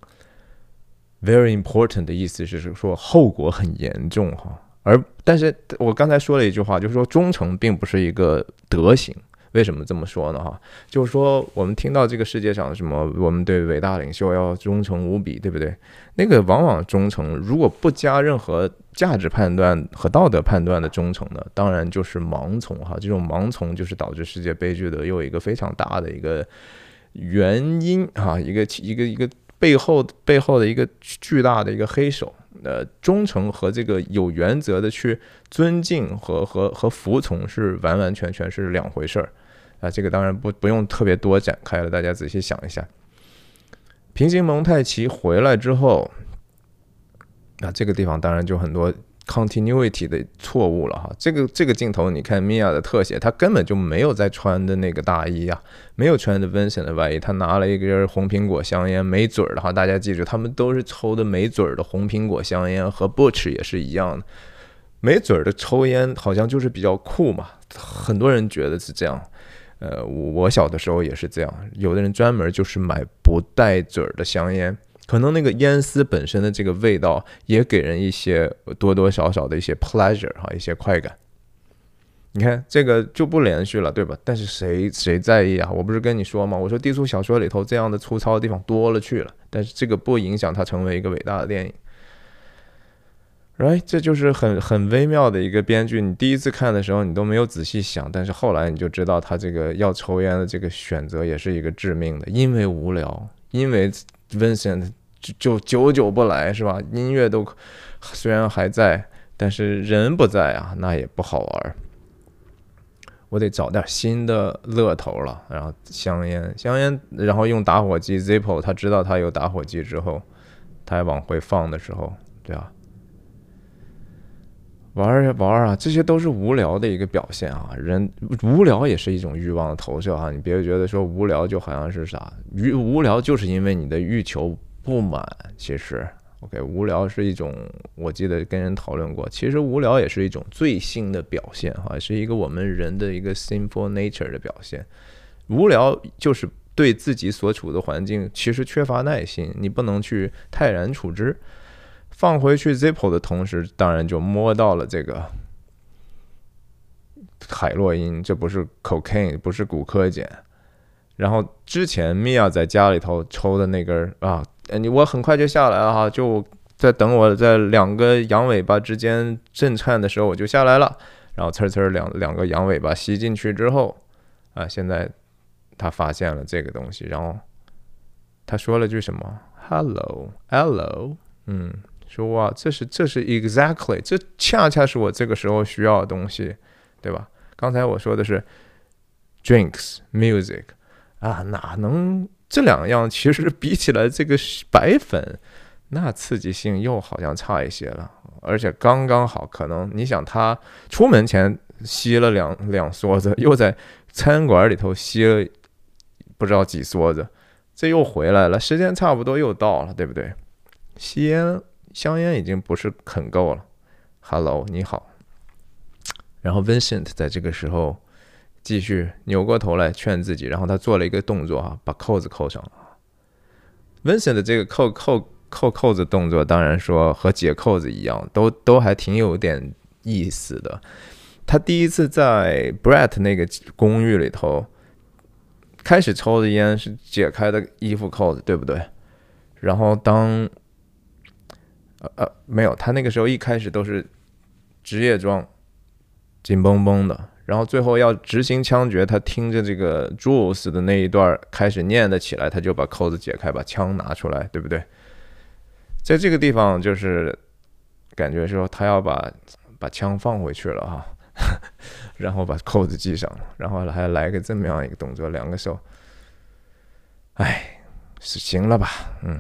，very important 的意思是说后果很严重哈。而但是我刚才说了一句话，就是说忠诚并不是一个德行。为什么这么说呢？哈，就是说我们听到这个世界上什么，我们对伟大领袖要忠诚无比，对不对？那个往往忠诚，如果不加任何价值判断和道德判断的忠诚呢，当然就是盲从哈。这种盲从就是导致世界悲剧的又一个非常大的一个原因哈，一个一个一个背后背后的一个巨大的一个黑手。呃，忠诚和这个有原则的去尊敬和和和服从是完完全全是两回事儿。啊，这个当然不不用特别多展开了，大家仔细想一下。平行蒙太奇回来之后，啊，这个地方当然就很多 continuity 的错误了哈。这个这个镜头，你看米娅的特写，他根本就没有在穿的那个大衣啊，没有穿的 Vincent 的外衣，他拿了一根红苹果香烟，没嘴儿的哈。大家记住，他们都是抽的没嘴儿的红苹果香烟，和 Butch 也是一样的。没嘴儿的抽烟好像就是比较酷嘛，很多人觉得是这样。呃，我小的时候也是这样，有的人专门就是买不带嘴儿的香烟，可能那个烟丝本身的这个味道也给人一些多多少少的一些 pleasure 哈，一些快感。你看这个就不连续了，对吧？但是谁谁在意啊？我不是跟你说吗？我说低俗小说里头这样的粗糙的地方多了去了，但是这个不影响它成为一个伟大的电影。Right，这就是很很微妙的一个编剧。你第一次看的时候，你都没有仔细想，但是后来你就知道，他这个要抽烟的这个选择也是一个致命的，因为无聊，因为 Vincent 就就久久不来，是吧？音乐都虽然还在，但是人不在啊，那也不好玩。我得找点新的乐头了。然后香烟，香烟，然后用打火机 Zippo，他知道他有打火机之后，他往回放的时候，对吧？玩呀玩啊，这些都是无聊的一个表现啊！人无聊也是一种欲望的投射啊！你别觉得说无聊就好像是啥，欲无聊就是因为你的欲求不满。其实，OK，无聊是一种，我记得跟人讨论过，其实无聊也是一种罪性的表现哈，是一个我们人的一个 sinful nature 的表现。无聊就是对自己所处的环境其实缺乏耐心，你不能去泰然处之。放回去 Zippo 的同时，当然就摸到了这个海洛因，这不是 cocaine，不是骨科碱。然后之前米娅在家里头抽的那根啊，你我很快就下来了哈，就在等我在两个羊尾巴之间震颤的时候我就下来了。然后呲呲两两个羊尾巴吸进去之后，啊，现在他发现了这个东西，然后他说了句什么？Hello，Hello，嗯，说哇，这是这是 exactly，这恰恰是我这个时候需要的东西，对吧？刚才我说的是 drinks，music，啊，哪能这两样其实比起来，这个白粉那刺激性又好像差一些了。而且刚刚好，可能你想他出门前吸了两两梭子，又在餐馆里头吸了不知道几梭子，这又回来了，时间差不多又到了，对不对？吸烟香烟已经不是很够了。Hello，你好。然后 Vincent 在这个时候继续扭过头来劝自己，然后他做了一个动作啊，把扣子扣上了。Vincent 的这个扣扣。扣扣子动作，当然说和解扣子一样，都都还挺有点意思的。他第一次在 Brett 那个公寓里头开始抽的烟是解开的衣服扣子，对不对？然后当呃没有，他那个时候一开始都是职业装，紧绷绷的。然后最后要执行枪决，他听着这个 Jules 的那一段开始念的起来，他就把扣子解开，把枪拿出来，对不对？在这个地方，就是感觉说他要把把枪放回去了哈，然后把扣子系上，然后还来个这么样一个动作，两个手，哎，是行了吧？嗯，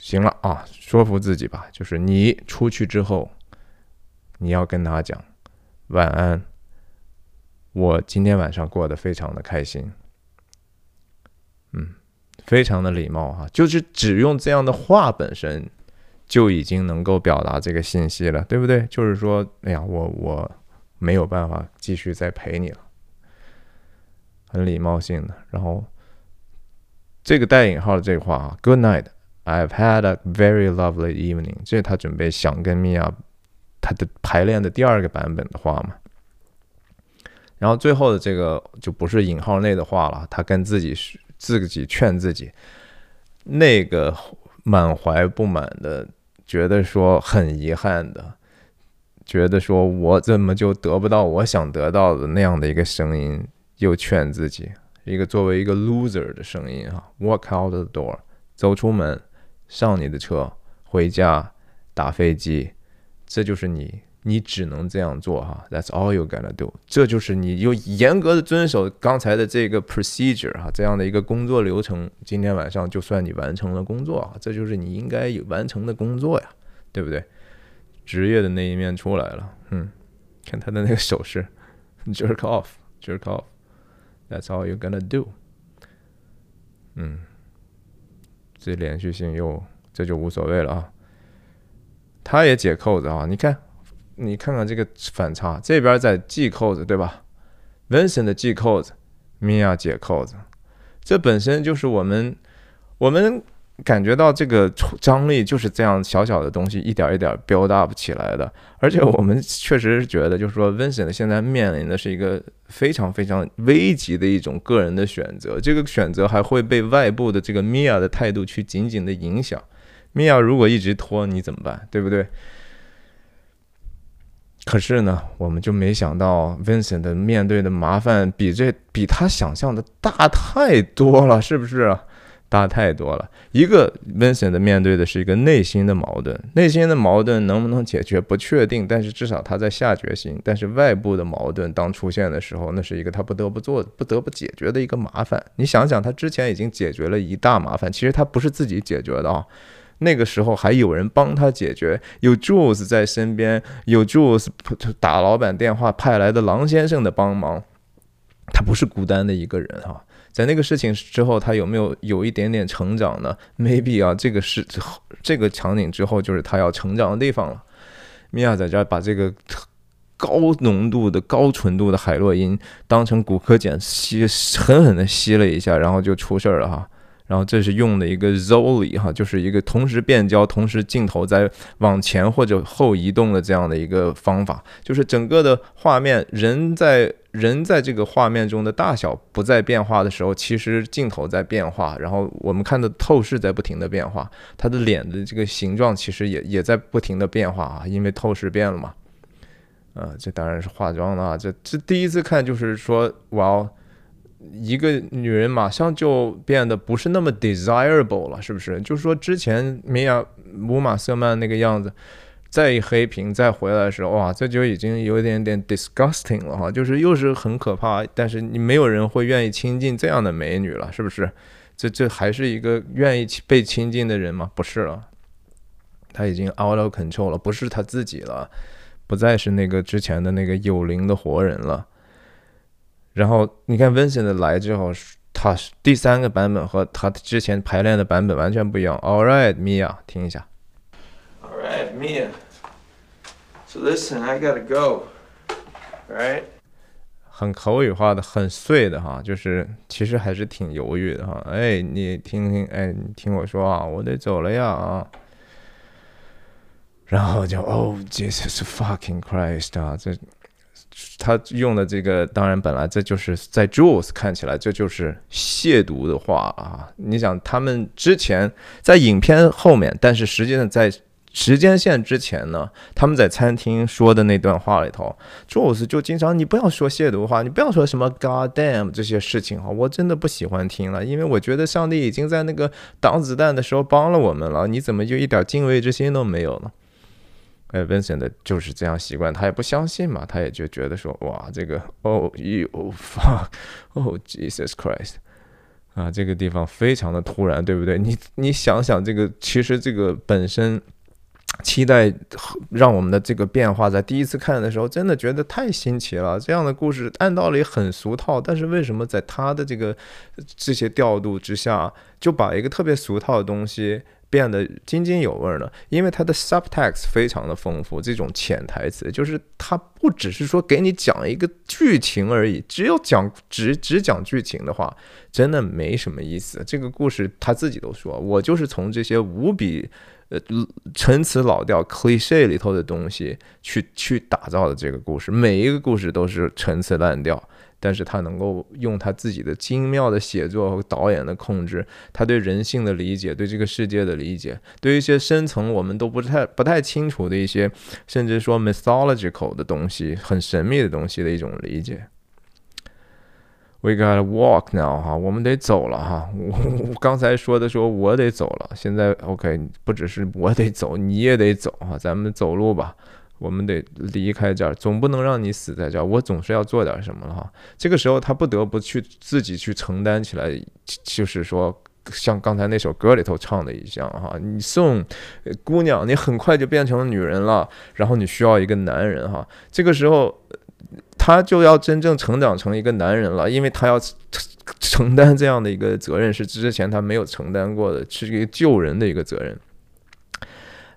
行了啊，说服自己吧，就是你出去之后，你要跟他讲晚安，我今天晚上过得非常的开心，嗯，非常的礼貌哈，就是只用这样的话本身。就已经能够表达这个信息了，对不对？就是说，哎呀，我我没有办法继续再陪你了，很礼貌性的。然后这个带引号的这话啊，Good night, I've had a very lovely evening，这是他准备想跟米娅他的排练的第二个版本的话嘛。然后最后的这个就不是引号内的话了，他跟自己自己劝自己，那个满怀不满的。觉得说很遗憾的，觉得说我怎么就得不到我想得到的那样的一个声音，又劝自己一个作为一个 loser 的声音哈，walk out the door，走出门，上你的车，回家，打飞机，这就是你。你只能这样做哈，That's all you gotta do。这就是你又严格的遵守刚才的这个 procedure 哈，这样的一个工作流程。今天晚上就算你完成了工作啊，这就是你应该有完成的工作呀，对不对？职业的那一面出来了，嗯，看他的那个手势，jerk off，jerk off，That's all you gonna do。嗯，这连续性又这就无所谓了啊。他也解扣子啊，你看。你看看这个反差，这边在系扣子，对吧？Vincent 的系扣子，Mia 解扣子，这本身就是我们我们感觉到这个张力就是这样小小的东西一点一点 build up 起来的。而且我们确实是觉得，就是说 Vincent 现在面临的是一个非常非常危急的一种个人的选择，这个选择还会被外部的这个 Mia 的态度去紧紧的影响。Mia 如果一直拖，你怎么办？对不对？可是呢，我们就没想到 Vincent 面对的麻烦比这比他想象的大太多了，是不是？大太多了。一个 Vincent 面对的是一个内心的矛盾，内心的矛盾能不能解决不确定，但是至少他在下决心。但是外部的矛盾当出现的时候，那是一个他不得不做、不得不解决的一个麻烦。你想想，他之前已经解决了一大麻烦，其实他不是自己解决的啊。那个时候还有人帮他解决，有 Jules 在身边，有 Jules 打老板电话派来的狼先生的帮忙，他不是孤单的一个人哈。在那个事情之后，他有没有有一点点成长呢？Maybe 啊，这个是这个场景之后就是他要成长的地方了。米娅在这儿把这个高浓度的高纯度的海洛因当成骨科碱吸，狠狠的吸了一下，然后就出事儿了哈。然后这是用的一个 Zoli 哈，就是一个同时变焦、同时镜头在往前或者后移动的这样的一个方法，就是整个的画面人在人在这个画面中的大小不再变化的时候，其实镜头在变化，然后我们看的透视在不停的变化，他的脸的这个形状其实也也在不停的变化啊，因为透视变了嘛。啊，这当然是化妆了啊，这这第一次看就是说，哇，一个女人马上就变得不是那么 desirable 了，是不是？就是说之前米娅姆马瑟曼那个样子。再一黑屏再回来的时候，哇，这就已经有一点点 disgusting 了哈，就是又是很可怕，但是你没有人会愿意亲近这样的美女了，是不是？这这还是一个愿意被亲近的人吗？不是了，他已经 out of control 了，不是他自己了，不再是那个之前的那个有灵的活人了。然后你看 Vincent 来之后，他第三个版本和他之前排练的版本完全不一样。All right, Mia，听一下。Mia. So listen, I gotta go. Right? 很口语化的，很碎的哈，就是其实还是挺犹豫的哈。哎，你听听，哎，你听我说啊，我得走了呀啊。然后就哦，Jesus fucking Christ 啊，这他用的这个，当然本来这就是在 Jules 看起来这就是亵渎的话啊。你想他们之前在影片后面，但是实际上在。时间线之前呢，他们在餐厅说的那段话里头，Jules 就经常你不要说亵渎话，你不要说什么 God damn 这些事情哈，我真的不喜欢听了，因为我觉得上帝已经在那个挡子弹的时候帮了我们了，你怎么就一点敬畏之心都没有呢？哎，Vincent 就是这样习惯，他也不相信嘛，他也就觉得说哇，这个 Oh you fuck，Oh Jesus Christ，啊，这个地方非常的突然，对不对？你你想想这个，其实这个本身。期待让我们的这个变化，在第一次看的时候，真的觉得太新奇了。这样的故事按道理很俗套，但是为什么在他的这个这些调度之下，就把一个特别俗套的东西变得津津有味呢？因为它的 subtext 非常的丰富，这种潜台词就是它不只是说给你讲一个剧情而已，只有讲只只讲剧情的话，真的没什么意思。这个故事他自己都说，我就是从这些无比。呃，陈词老调、cliche 里头的东西去去打造的这个故事，每一个故事都是陈词滥调，但是他能够用他自己的精妙的写作和导演的控制，他对人性的理解、对这个世界的理解、对一些深层我们都不太不太清楚的一些，甚至说 mythological 的东西、很神秘的东西的一种理解。We gotta walk now，哈，我们得走了哈。我刚才说的说，我得走了。现在 OK，不只是我得走，你也得走哈。咱们走路吧，我们得离开这儿，总不能让你死在这儿。我总是要做点什么了哈。这个时候，他不得不去自己去承担起来，就是说，像刚才那首歌里头唱的一样哈。你送姑娘，你很快就变成女人了，然后你需要一个男人哈。这个时候。他就要真正成长成一个男人了，因为他要承担这样的一个责任，是之前他没有承担过的，是一个救人的一个责任。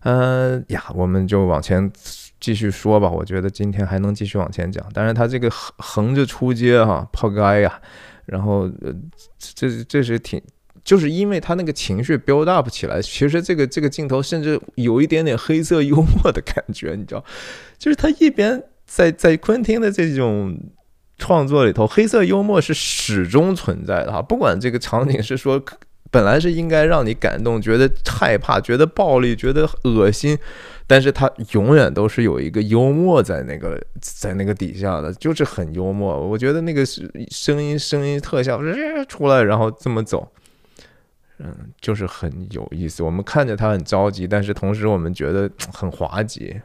嗯呀，我们就往前继续说吧。我觉得今天还能继续往前讲。当然，他这个横横着出街哈，抛开呀，然后呃，这这是挺，就是因为他那个情绪 build up 起来，其实这个这个镜头甚至有一点点黑色幽默的感觉，你知道，就是他一边。在在昆汀的这种创作里头，黑色幽默是始终存在的哈。不管这个场景是说本来是应该让你感动、觉得害怕、觉得暴力、觉得恶心，但是他永远都是有一个幽默在那个在那个底下的，就是很幽默。我觉得那个是声音、声音特效出来，然后这么走，嗯，就是很有意思。我们看着他很着急，但是同时我们觉得很滑稽。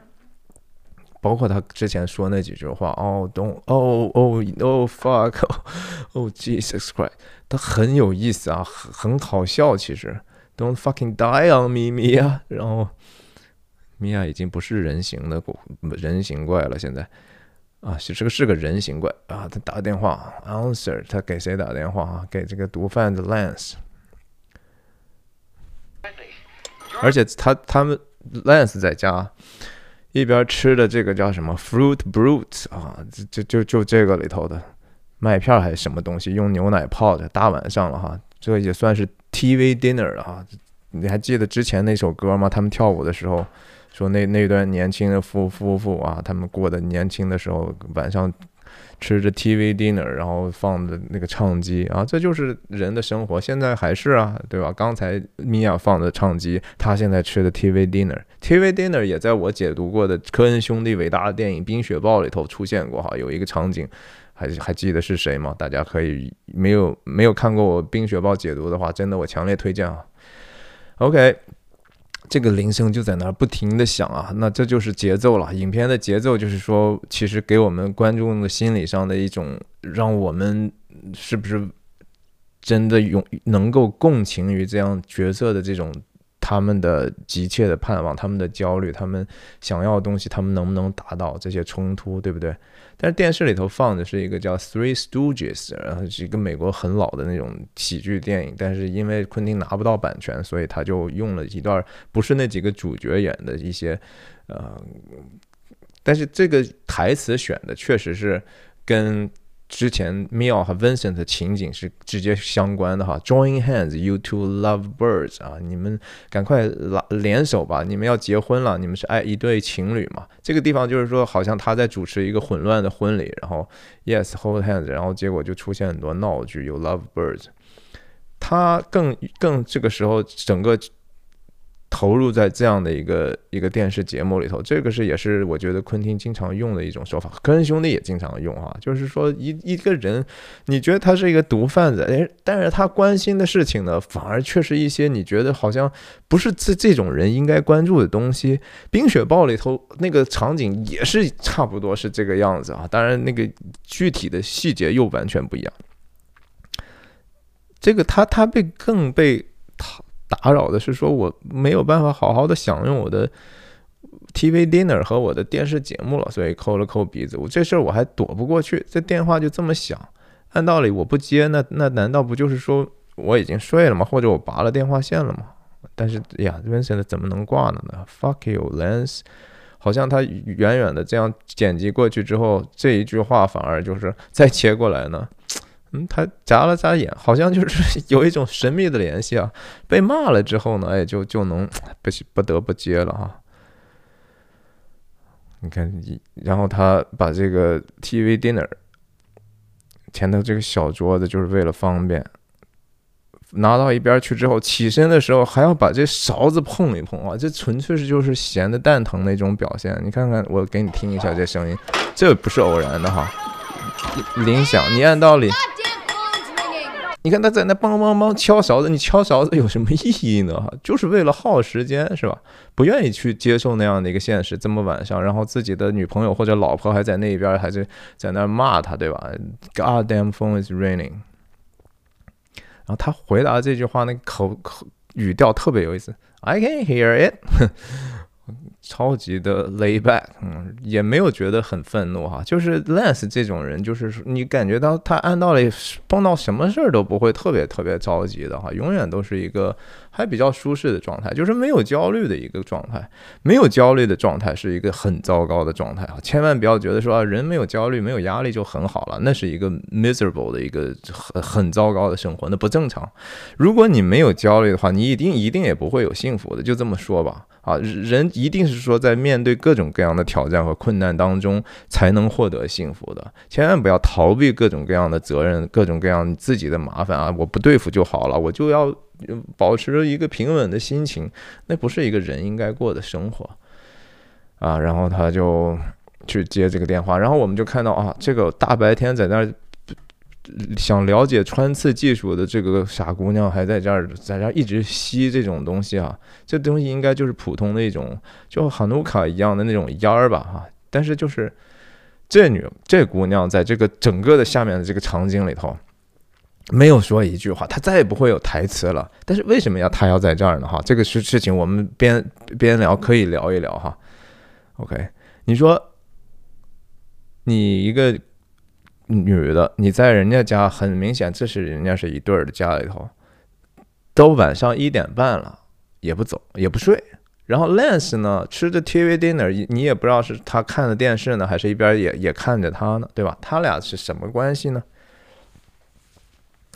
包括他之前说那几句话，哦，don't，哦哦，oh fuck，oh Jesus Christ，他很有意思啊，很很好笑。其实，don't fucking die on me，米娅。然后，米娅已经不是人形的人形怪了，现在啊，其实是个人形怪啊。他打电话，answer，他给谁打电话啊？给这个毒贩子 Lance。而且他他们 Lance 在家。一边吃的这个叫什么 fruit brute 啊，就就就这个里头的麦片还是什么东西，用牛奶泡的，大晚上了哈，这也算是 TV dinner 了哈。你还记得之前那首歌吗？他们跳舞的时候说那那段年轻的夫夫妇啊，他们过的年轻的时候晚上吃着 TV dinner，然后放着那个唱机啊，这就是人的生活。现在还是啊，对吧？刚才米娅放的唱机，她现在吃的 TV dinner，TV dinner 也在我解读过的科恩兄弟伟大的电影《冰雪暴》里头出现过哈，有一个场景，还还记得是谁吗？大家可以没有没有看过我《冰雪暴》解读的话，真的我强烈推荐啊。OK。这个铃声就在那儿不停的响啊，那这就是节奏了。影片的节奏就是说，其实给我们观众的心理上的一种，让我们是不是真的有能够共情于这样角色的这种。他们的急切的盼望，他们的焦虑，他们想要的东西，他们能不能达到这些冲突，对不对？但是电视里头放的是一个叫《Three Stooges》，然后是一个美国很老的那种喜剧电影，但是因为昆汀拿不到版权，所以他就用了一段不是那几个主角演的一些，呃，但是这个台词选的确实是跟。之前 Mia 和 Vincent 的情景是直接相关的哈，Join hands, you two love birds 啊，你们赶快拉联手吧，你们要结婚了，你们是爱一对情侣嘛？这个地方就是说，好像他在主持一个混乱的婚礼，然后 Yes, hold hands，然后结果就出现很多闹剧，有 love birds，他更更这个时候整个。投入在这样的一个一个电视节目里头，这个是也是我觉得昆汀经常用的一种说法，科恩兄弟也经常用啊，就是说一一个人，你觉得他是一个毒贩子，诶，但是他关心的事情呢，反而却是一些你觉得好像不是这这种人应该关注的东西。《冰雪暴》里头那个场景也是差不多是这个样子啊，当然那个具体的细节又完全不一样。这个他他被更被。打扰的是说我没有办法好好的享用我的 TV dinner 和我的电视节目了，所以抠了抠鼻子。我这事儿我还躲不过去，这电话就这么响，按道理我不接，那那难道不就是说我已经睡了吗？或者我拔了电话线了吗？但是呀，Vincent 怎么能挂了呢？Fuck you, Lance！好像他远远的这样剪辑过去之后，这一句话反而就是再切过来呢。嗯，他眨了眨眼，好像就是 有一种神秘的联系啊。被骂了之后呢，哎，就就能不不得不接了哈。你看，然后他把这个 TV dinner 前头这个小桌子，就是为了方便，拿到一边去之后，起身的时候还要把这勺子碰一碰啊，这纯粹是就是闲的蛋疼那种表现。你看看，我给你听一下这声音，这不是偶然的哈。铃响，你按道理。你看他在那梆梆梆敲勺子，你敲勺子有什么意义呢？就是为了耗时间，是吧？不愿意去接受那样的一个现实，这么晚上，然后自己的女朋友或者老婆还在那边，还是在那骂他，对吧？God damn phone is raining。然后他回答这句话，那口口语调特别有意思，I can hear it。超级的 lay back，嗯，也没有觉得很愤怒哈，就是 Lance 这种人，就是你感觉到他按道理碰到什么事儿都不会特别特别着急的哈，永远都是一个还比较舒适的状态，就是没有焦虑的一个状态。没有焦虑的状态是一个很糟糕的状态啊，千万不要觉得说啊人没有焦虑、没有压力就很好了，那是一个 miserable 的一个很很糟糕的生活，那不正常。如果你没有焦虑的话，你一定一定也不会有幸福的，就这么说吧。啊，人一定是说在面对各种各样的挑战和困难当中才能获得幸福的，千万不要逃避各种各样的责任、各种各样自己的麻烦啊！我不对付就好了，我就要保持着一个平稳的心情，那不是一个人应该过的生活啊！然后他就去接这个电话，然后我们就看到啊，这个大白天在那儿。想了解穿刺技术的这个傻姑娘还在这儿，在这儿一直吸这种东西啊，这东西应该就是普通的一种，就哈努卡一样的那种烟儿吧，哈。但是就是这女这姑娘在这个整个的下面的这个场景里头，没有说一句话，她再也不会有台词了。但是为什么要她要在这儿呢？哈，这个事事情我们边边聊可以聊一聊哈。OK，你说你一个。女的，你在人家家，很明显这是人家是一对儿的家里头，都晚上一点半了，也不走，也不睡。然后 Lance 呢，吃着 TV dinner，你也不知道是他看的电视呢，还是一边也也看着他呢，对吧？他俩是什么关系呢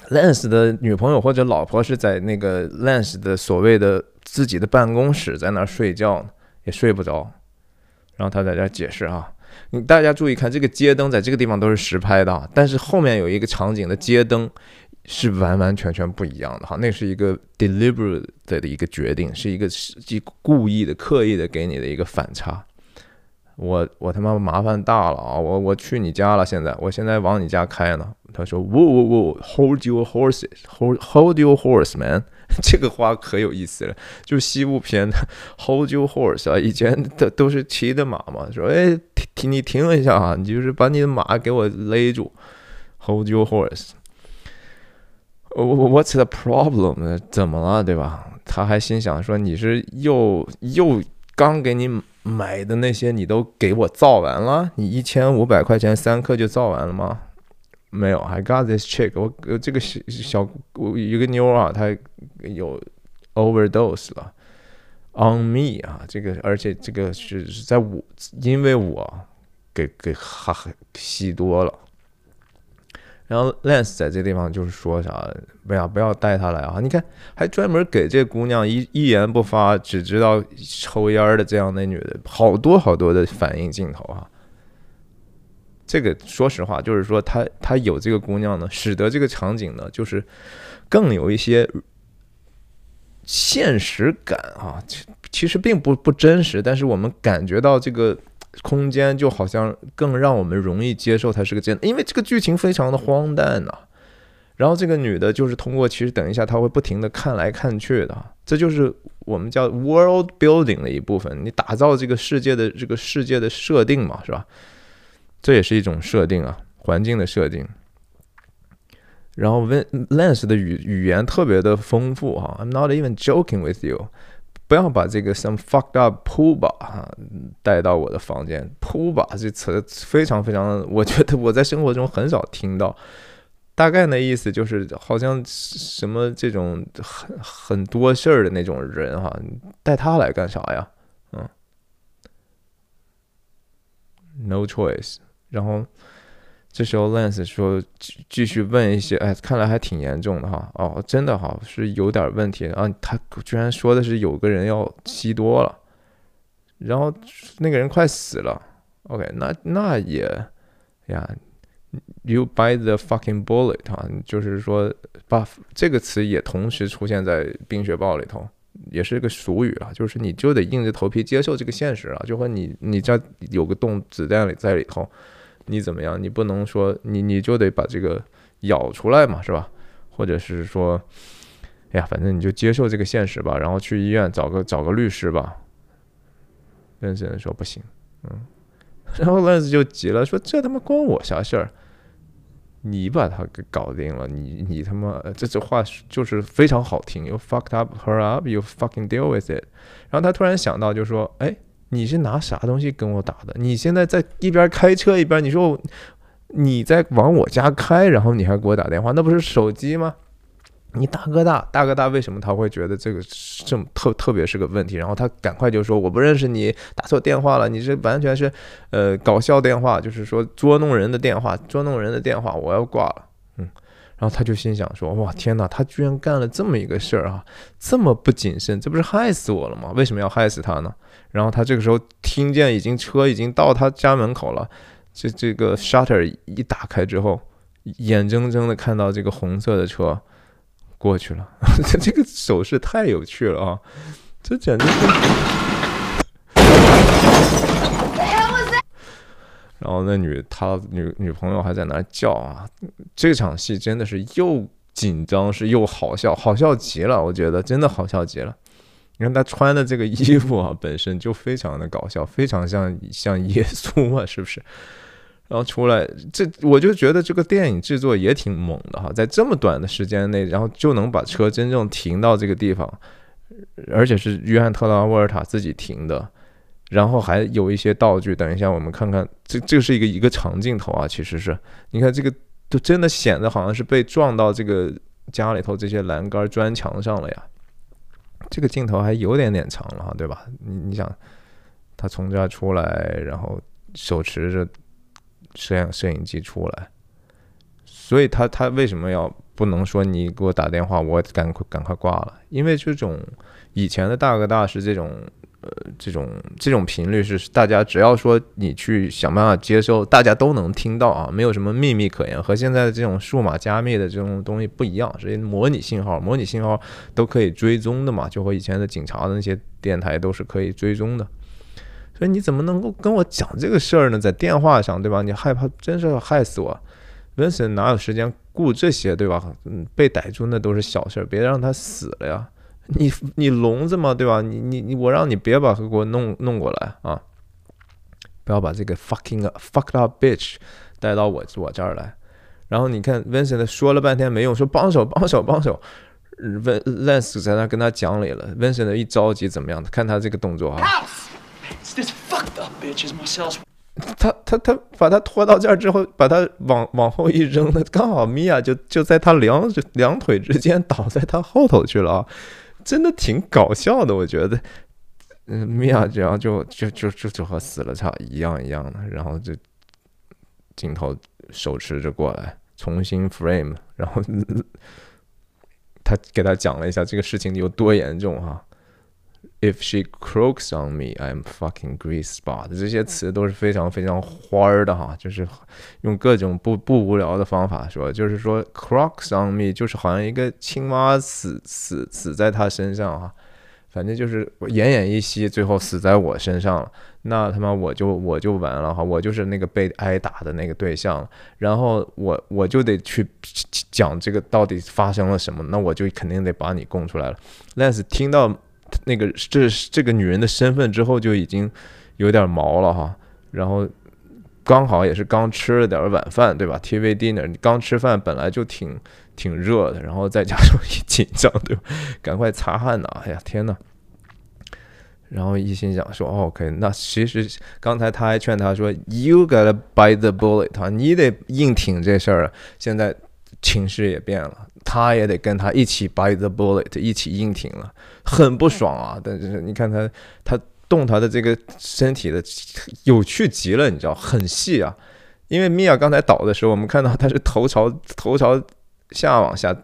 ？Lance 的女朋友或者老婆是在那个 Lance 的所谓的自己的办公室，在那儿睡觉呢，也睡不着。然后他在这解释啊。你大家注意看，这个街灯在这个地方都是实拍的，但是后面有一个场景的街灯是完完全全不一样的哈，那是一个 deliberate 的一个决定，是一个是故意的、刻意的给你的一个反差。我我他妈麻烦大了啊！我我去你家了，现在我现在往你家开呢。他说：“呜呜呜，Hold your horses，Hold Hold your horse man。” 这个话可有意思了，就西部片的 Hold your horse 啊，以前的都是骑的马嘛，说哎停停你停一下啊，你就是把你的马给我勒住，Hold your horse。我 What's the problem？怎么了，对吧？他还心想说你是又又刚给你买的那些你都给我造完了？你一千五百块钱三克就造完了吗？没有，I got this chick。我这个小小我一个妞啊，她有 overdose 了，on me 啊，这个而且这个是在我因为我给给哈吸多了。然后 Lance 在这地方就是说啥，不要不要带她来啊！你看，还专门给这姑娘一一言不发，只知道抽烟的这样的女的，好多好多的反应镜头啊。这个说实话，就是说他他有这个姑娘呢，使得这个场景呢，就是更有一些现实感啊。其实并不不真实，但是我们感觉到这个空间就好像更让我们容易接受它是个真，因为这个剧情非常的荒诞呐。然后这个女的就是通过，其实等一下她会不停的看来看去的，这就是我们叫 world building 的一部分，你打造这个世界的这个世界的设定嘛，是吧？这也是一种设定啊，环境的设定。然后，Ven Lance 的语语言特别的丰富哈，I'm not even joking with you。不要把这个 some fucked up pool 吧哈带到我的房间。，pull 吧这词非常非常，我觉得 我在生活中很少听到。大概的意思就是，好像什么这种很很多事儿的那种人哈，带他来干啥呀？嗯，No choice。然后这时候，Lance 说继继续问一些，哎，看来还挺严重的哈。哦，真的哈，是有点问题啊。他居然说的是有个人要吸多了，然后那个人快死了。OK，那那也呀，You buy the fucking bullet 哈，就是说把这个词也同时出现在《冰雪暴》里头，也是个俗语啊，就是你就得硬着头皮接受这个现实啊，就和你你这有个洞子弹里在里头。你怎么样？你不能说你你就得把这个咬出来嘛，是吧？或者是说，哎呀，反正你就接受这个现实吧，然后去医院找个找个律师吧。认识人说不行，嗯，然后兰斯就急了，说这他妈关我啥事儿？你把他给搞定了，你你他妈这这话就是非常好听，You fucked up her up, you fucking deal with it。然后他突然想到，就说，哎。你是拿啥东西跟我打的？你现在在一边开车一边，你说你在往我家开，然后你还给我打电话，那不是手机吗？你大哥大，大哥大，为什么他会觉得这个这么特特别是个问题？然后他赶快就说：“我不认识你，打错电话了，你这完全是呃搞笑电话，就是说捉弄人的电话，捉弄人的电话，我要挂了。”嗯。然后他就心想说：“哇，天哪！他居然干了这么一个事儿啊，这么不谨慎，这不是害死我了吗？为什么要害死他呢？”然后他这个时候听见已经车已经到他家门口了，这这个 shutter 一打开之后，眼睁睁的看到这个红色的车过去了，这 这个手势太有趣了啊！这简直是。然后那女他女女朋友还在那叫啊，这场戏真的是又紧张是又好笑，好笑极了，我觉得真的好笑极了。你看他穿的这个衣服啊，本身就非常的搞笑，非常像像耶稣啊，是不是？然后出来这，我就觉得这个电影制作也挺猛的哈，在这么短的时间内，然后就能把车真正停到这个地方，而且是约翰特拉沃尔塔自己停的。然后还有一些道具，等一下我们看看，这这是一个一个长镜头啊，其实是，你看这个都真的显得好像是被撞到这个家里头这些栏杆砖墙上了呀，这个镜头还有点点长了，对吧？你你想，他从这儿出来，然后手持着摄像摄影机出来，所以他他为什么要不能说你给我打电话，我赶快赶快挂了？因为这种以前的大哥大是这种。呃这种这种频率是大家只要说你去想办法接收，大家都能听到啊，没有什么秘密可言，和现在的这种数码加密的这种东西不一样，是模拟信号，模拟信号都可以追踪的嘛，就和以前的警察的那些电台都是可以追踪的。所以你怎么能够跟我讲这个事儿呢？在电话上，对吧？你害怕，真是要害死我。Vincent 哪有时间顾这些，对吧？嗯，被逮住那都是小事儿，别让他死了呀。你你聋子吗？对吧？你你你，我让你别把他给我弄弄过来啊！不要把这个 fucking fucked up bitch 带到我我这儿来。然后你看 Vincent 说了半天没用，说帮手帮手帮手。Vin Lance 在那跟他讲理了。Vincent 一着急怎么样？看他这个动作啊！他他他把他拖到这儿之后，把他往往后一扔，那刚好米娅就就在他两两腿之间倒在他后头去了啊！真的挺搞笑的，我觉得。嗯，米娅这样就就就就就和死了差一样一样的，然后就镜头手持着过来，重新 frame，然后 他给他讲了一下这个事情有多严重哈。If she croaks on me, I'm fucking grease spot。这些词都是非常非常花儿的哈，就是用各种不不无聊的方法说，就是说 croaks on me，就是好像一个青蛙死死死在他身上哈，反正就是奄奄一息，最后死在我身上了，那他妈我就我就完了哈，我就是那个被挨打的那个对象，然后我我就得去讲这个到底发生了什么，那我就肯定得把你供出来了。Lance 听到。那个这这个女人的身份之后就已经有点毛了哈，然后刚好也是刚吃了点晚饭对吧？TV dinner，你刚吃饭本来就挺挺热的，然后再加上一紧张对吧？赶快擦汗呐！哎呀天呐！然后一心想说，OK，那其实刚才他还劝他说，You gotta bite the bullet，你得硬挺这事儿。现在情势也变了。他也得跟他一起 bite the bullet，一起硬挺了，很不爽啊！但是你看他，他动他的这个身体的有趣极了，你知道，很细啊。因为米娅刚才倒的时候，我们看到他是头朝头朝下往下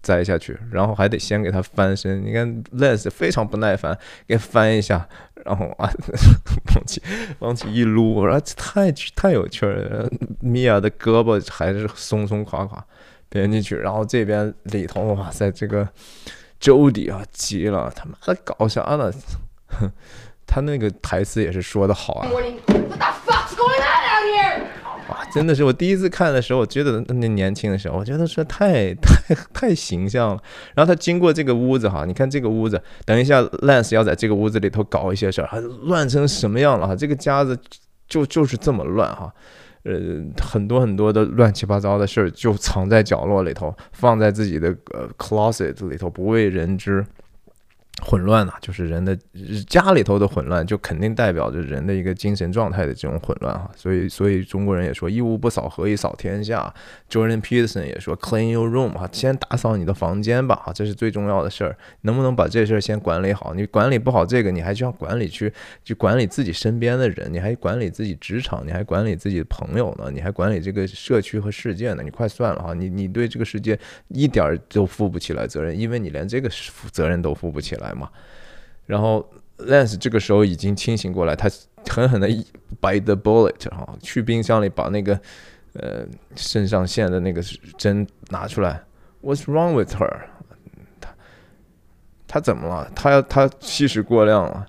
栽下去，然后还得先给他翻身。你看 Les 非常不耐烦，给翻一下，然后啊，往起往起一撸，我说太太有趣了。米娅的胳膊还是松松垮垮。编进去，然后这边里头哇塞，这个周底啊急了，他妈的搞啥呢？哼，他那个台词也是说的好啊。哇，真的是我第一次看的时候，我觉得那年轻的时候，我觉得说太太太形象了。然后他经过这个屋子哈，你看这个屋子，等一下 Lance 要在这个屋子里头搞一些事儿，还乱成什么样了哈？这个家子就就是这么乱哈。呃，很多很多的乱七八糟的事儿就藏在角落里头，放在自己的呃 closet 里头，不为人知。混乱呐，就是人的家里头的混乱，就肯定代表着人的一个精神状态的这种混乱哈。所以，所以中国人也说“一屋不扫，何以扫天下”。Jordan Peterson 也说 “Clean your room” 哈，先打扫你的房间吧哈，这是最重要的事儿。能不能把这事儿先管理好？你管理不好这个，你还需要管理去去管理自己身边的人，你还管理自己职场，你还管理自己的朋友呢，你还管理这个社区和世界呢？你快算了哈，你你对这个世界一点儿都负不起来责任，因为你连这个责任都负不起来。来嘛，然后 Lance 这个时候已经清醒过来，他狠狠的 bite the bullet 哈，去冰箱里把那个呃肾上腺的那个针拿出来。What's wrong with her？他他怎么了？他要他吸食过量了。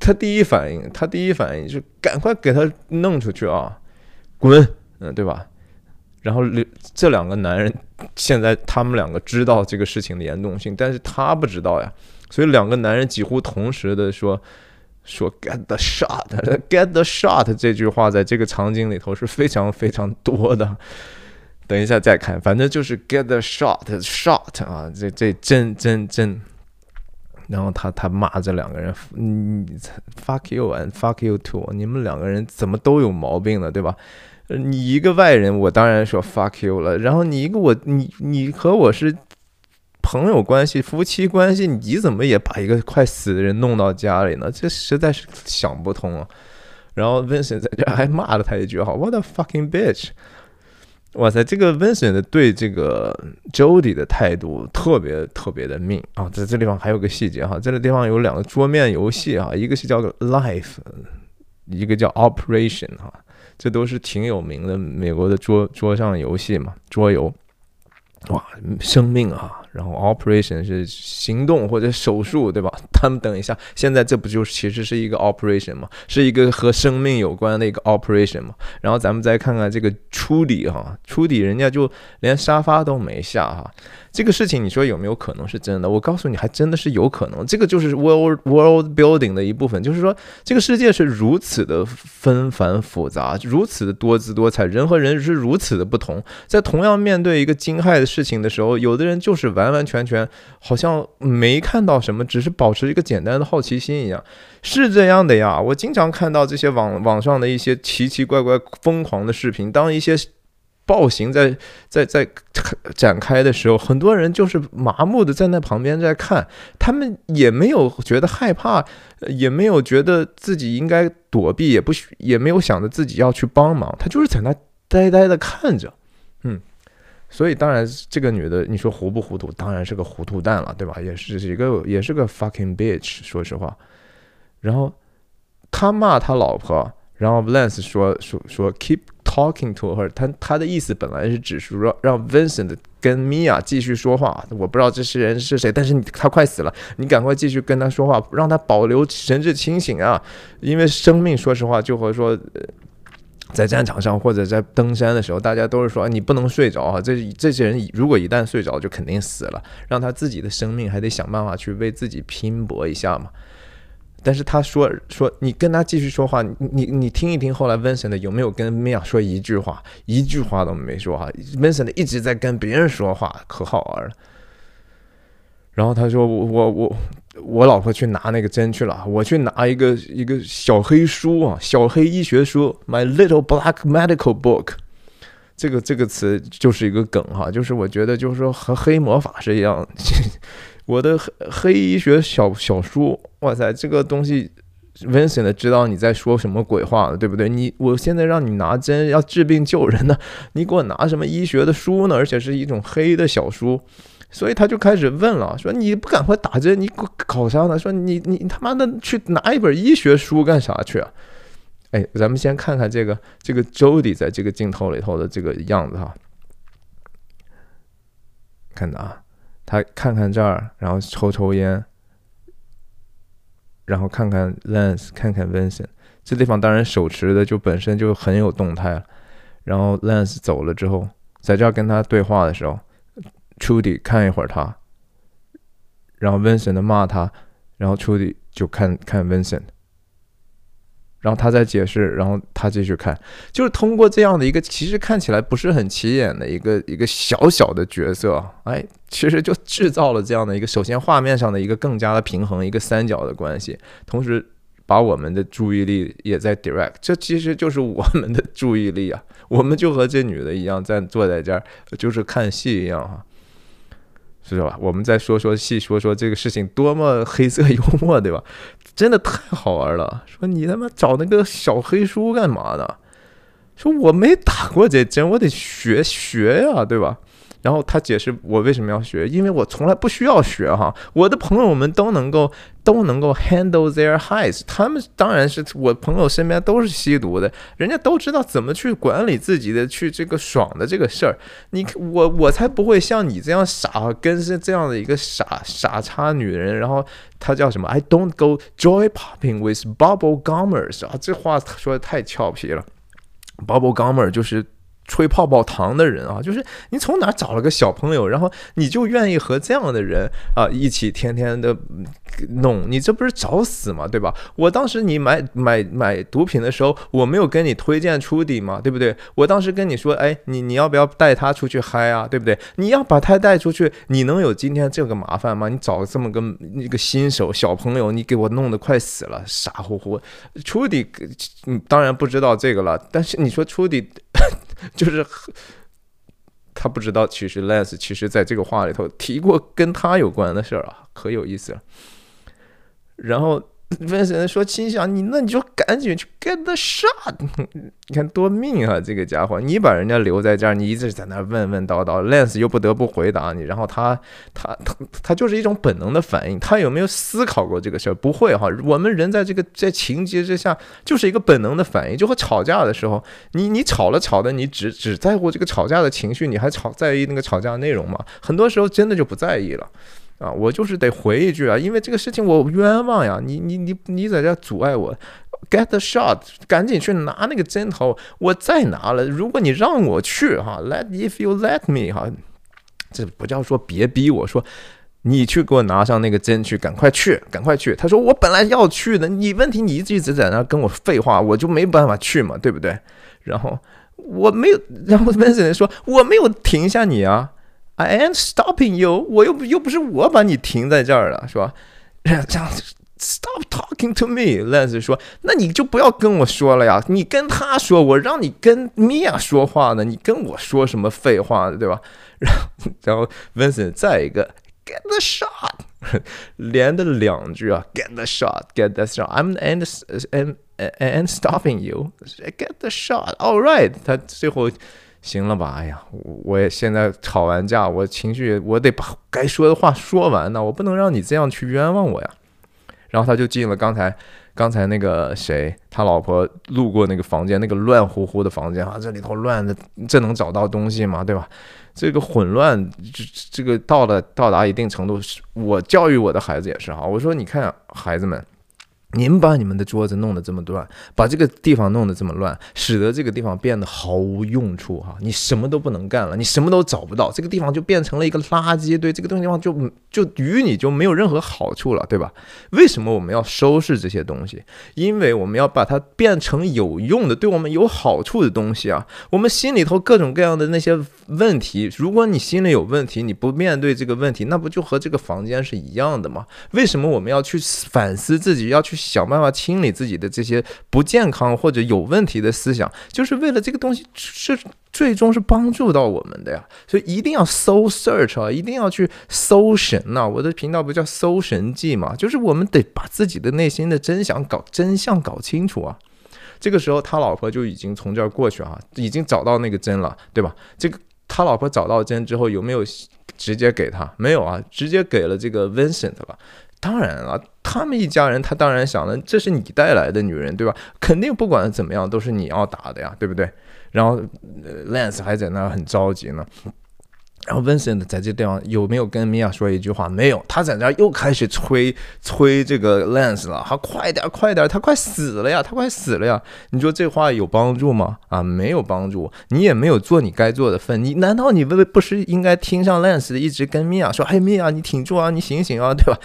他第一反应，他第一反应就赶快给他弄出去啊，滚，嗯，对吧？然后这两个男人现在他们两个知道这个事情的严重性，但是他不知道呀。所以两个男人几乎同时的说说 get the shot，get the shot 这句话在这个场景里头是非常非常多的。等一下再看，反正就是 get the shot shot 啊，这这真真真。然后他他骂这两个人，你，fuck you and fuck you too，你们两个人怎么都有毛病呢，对吧？你一个外人，我当然说 fuck you 了。然后你一个我你你和我是。朋友关系、夫妻关系，你怎么也把一个快死的人弄到家里呢？这实在是想不通啊！然后 Vincent 在这还骂了他一句：“哈，What a fucking bitch！” 哇塞，这个 Vincent 对这个 Jody 的态度特别特别的命啊！在这地方还有个细节哈，这个地方有两个桌面游戏啊，一个是叫 Life，一个叫 Operation 哈，这都是挺有名的美国的桌桌上游戏嘛，桌游。哇，生命啊！然后 operation 是行动或者手术，对吧？他们等一下，现在这不就是其实是一个 operation 吗？是一个和生命有关的一个 operation 吗？然后咱们再看看这个初底哈，初底人家就连沙发都没下哈。这个事情你说有没有可能是真的？我告诉你，还真的是有可能。这个就是 world world building 的一部分，就是说这个世界是如此的纷繁复杂，如此的多姿多彩，人和人是如此的不同。在同样面对一个惊骇的事情的时候，有的人就是完完完全全好像没看到什么，只是保持一个简单的好奇心一样，是这样的呀。我经常看到这些网网上的一些奇奇怪怪、疯狂的视频，当一些。暴行在在在展开的时候，很多人就是麻木的在那旁边在看，他们也没有觉得害怕，也没有觉得自己应该躲避，也不也没有想着自己要去帮忙，他就是在那呆呆的看着，所以当然这个女的，你说糊不糊涂？当然是个糊涂蛋了，对吧？也是一个也是个 fucking bitch，说实话。然后他骂他老婆，然后 Lance 说说说 keep。Talking to her，他他的意思本来是指是说让 Vincent 跟 Mia 继续说话。我不知道这些人是谁，但是你他快死了，你赶快继续跟他说话，让他保留神志清醒啊！因为生命，说实话，就和说在战场上或者在登山的时候，大家都是说你不能睡着啊。这这些人如果一旦睡着，就肯定死了。让他自己的生命还得想办法去为自己拼搏一下嘛。但是他说说你跟他继续说话，你你听一听，后来 Vincent 有没有跟 Mia 说一句话？一句话都没说哈，Vincent 一直在跟别人说话，可好玩了。然后他说我我我我老婆去拿那个针去了，我去拿一个一个小黑书啊，小黑医学书，My little black medical book。这个这个词就是一个梗哈，就是我觉得就是说和黑魔法是一样。我的黑黑医学小小书，哇塞，这个东西，Vincent 知道你在说什么鬼话了，对不对？你我现在让你拿针要治病救人呢，你给我拿什么医学的书呢？而且是一种黑的小书，所以他就开始问了，说你不赶快打针，你搞啥呢？说你你他妈的去拿一本医学书干啥去啊？哎，咱们先看看这个这个 Jody 在这个镜头里头的这个样子哈，看着啊。他看看这儿，然后抽抽烟，然后看看 Lance，看看 Vincent，这地方当然手持的就本身就很有动态了。然后 Lance 走了之后，在这儿跟他对话的时候，Trudy 看一会儿他，然后 Vincent 骂他，然后 Trudy 就看看 Vincent。然后他再解释，然后他继续看，就是通过这样的一个其实看起来不是很起眼的一个一个小小的角色，哎，其实就制造了这样的一个首先画面上的一个更加的平衡，一个三角的关系，同时把我们的注意力也在 direct，这其实就是我们的注意力啊，我们就和这女的一样，在坐在这儿就是看戏一样哈。是吧？我们再说说细说说这个事情多么黑色幽默，对吧？真的太好玩了。说你他妈找那个小黑书干嘛呢？说我没打过这针，我得学学呀，对吧？然后他解释我为什么要学，因为我从来不需要学哈，我的朋友们都能够都能够 handle their highs，他们当然是我朋友身边都是吸毒的，人家都知道怎么去管理自己的去这个爽的这个事儿，你我我才不会像你这样傻，跟是这样的一个傻傻叉女人，然后她叫什么？I don't go joy popping with bubble gummers 啊，这话说的太俏皮了，bubble gummer 就是。吹泡泡糖的人啊，就是你从哪找了个小朋友，然后你就愿意和这样的人啊一起天天的弄，你这不是找死吗？对吧？我当时你买买买毒品的时候，我没有跟你推荐出底吗？对不对？我当时跟你说，哎，你你要不要带他出去嗨啊？对不对？你要把他带出去，你能有今天这个麻烦吗？你找这么个一个新手小朋友，你给我弄得快死了，傻乎乎。出底，嗯，当然不知道这个了，但是你说出底。就是他不知道，其实 less 其实在这个话里头提过跟他有关的事儿啊，可有意思了。然后 Vincent 说：“心想你，那你就赶紧去 get the shot。你看多命啊，这个家伙！你把人家留在这儿，你一直在那问问叨叨，Lance 又不得不回答你。然后他他他他就是一种本能的反应。他有没有思考过这个事儿？不会哈。我们人在这个在情节之下，就是一个本能的反应。就和吵架的时候，你你吵了吵的，你只只在乎这个吵架的情绪，你还吵在意那个吵架内容吗？很多时候真的就不在意了。”啊，我就是得回一句啊，因为这个事情我冤枉呀！你你你你在这阻碍我，get the shot，赶紧去拿那个针头，我再拿了。如果你让我去哈，let if you let me 哈，这不叫说别逼我说，你去给我拿上那个针去，赶快去，赶快去。他说我本来要去的，你问题你一直一直在那跟我废话，我就没办法去嘛，对不对？然后我没有，然后温森人说我没有停下你啊。I am stopping you，我又不又不是我把你停在这儿了，是吧？这样，Stop talking to me，Lance 说，那你就不要跟我说了呀，你跟他说，我让你跟 Mia 说话呢，你跟我说什么废话呢，对吧？然后，然后 Vincent 再一个 Get the shot，连的两句啊，Get the shot，Get the shot，I'm and and and stopping you，Get the shot，All right，他最后。行了吧？哎呀，我也现在吵完架，我情绪我得把该说的话说完呢，我不能让你这样去冤枉我呀。然后他就进了刚才刚才那个谁，他老婆路过那个房间，那个乱乎乎的房间啊，这里头乱的，这能找到东西吗？对吧？这个混乱，这这个到了到达一定程度，我教育我的孩子也是哈，我说你看孩子们。您把你们的桌子弄得这么乱，把这个地方弄得这么乱，使得这个地方变得毫无用处哈！你什么都不能干了，你什么都找不到，这个地方就变成了一个垃圾堆，这个东西地方就就与你就没有任何好处了，对吧？为什么我们要收拾这些东西？因为我们要把它变成有用的、对我们有好处的东西啊！我们心里头各种各样的那些问题，如果你心里有问题，你不面对这个问题，那不就和这个房间是一样的吗？为什么我们要去反思自己，要去？想办法清理自己的这些不健康或者有问题的思想，就是为了这个东西是最终是帮助到我们的呀。所以一定要搜 search 啊，一定要去搜神呐。我的频道不叫搜神记嘛，就是我们得把自己的内心的真相搞真相搞清楚啊。这个时候他老婆就已经从这儿过去啊，已经找到那个针了，对吧？这个他老婆找到针之后有没有直接给他？没有啊，直接给了这个 Vincent 了。当然了，他们一家人，他当然想了，这是你带来的女人，对吧？肯定不管怎么样，都是你要打的呀，对不对？然后呃，Lance 还在那很着急呢。然后 Vincent 在这地方有没有跟米娅说一句话？没有，他在那又开始催催这个 Lance 了，他快点快点，他快死了呀，他快死了呀！你说这话有帮助吗？啊，没有帮助，你也没有做你该做的份，你难道你不不是应该听上 Lance 的，一直跟米娅说，哎，米娅你挺住啊，你醒醒啊，对吧？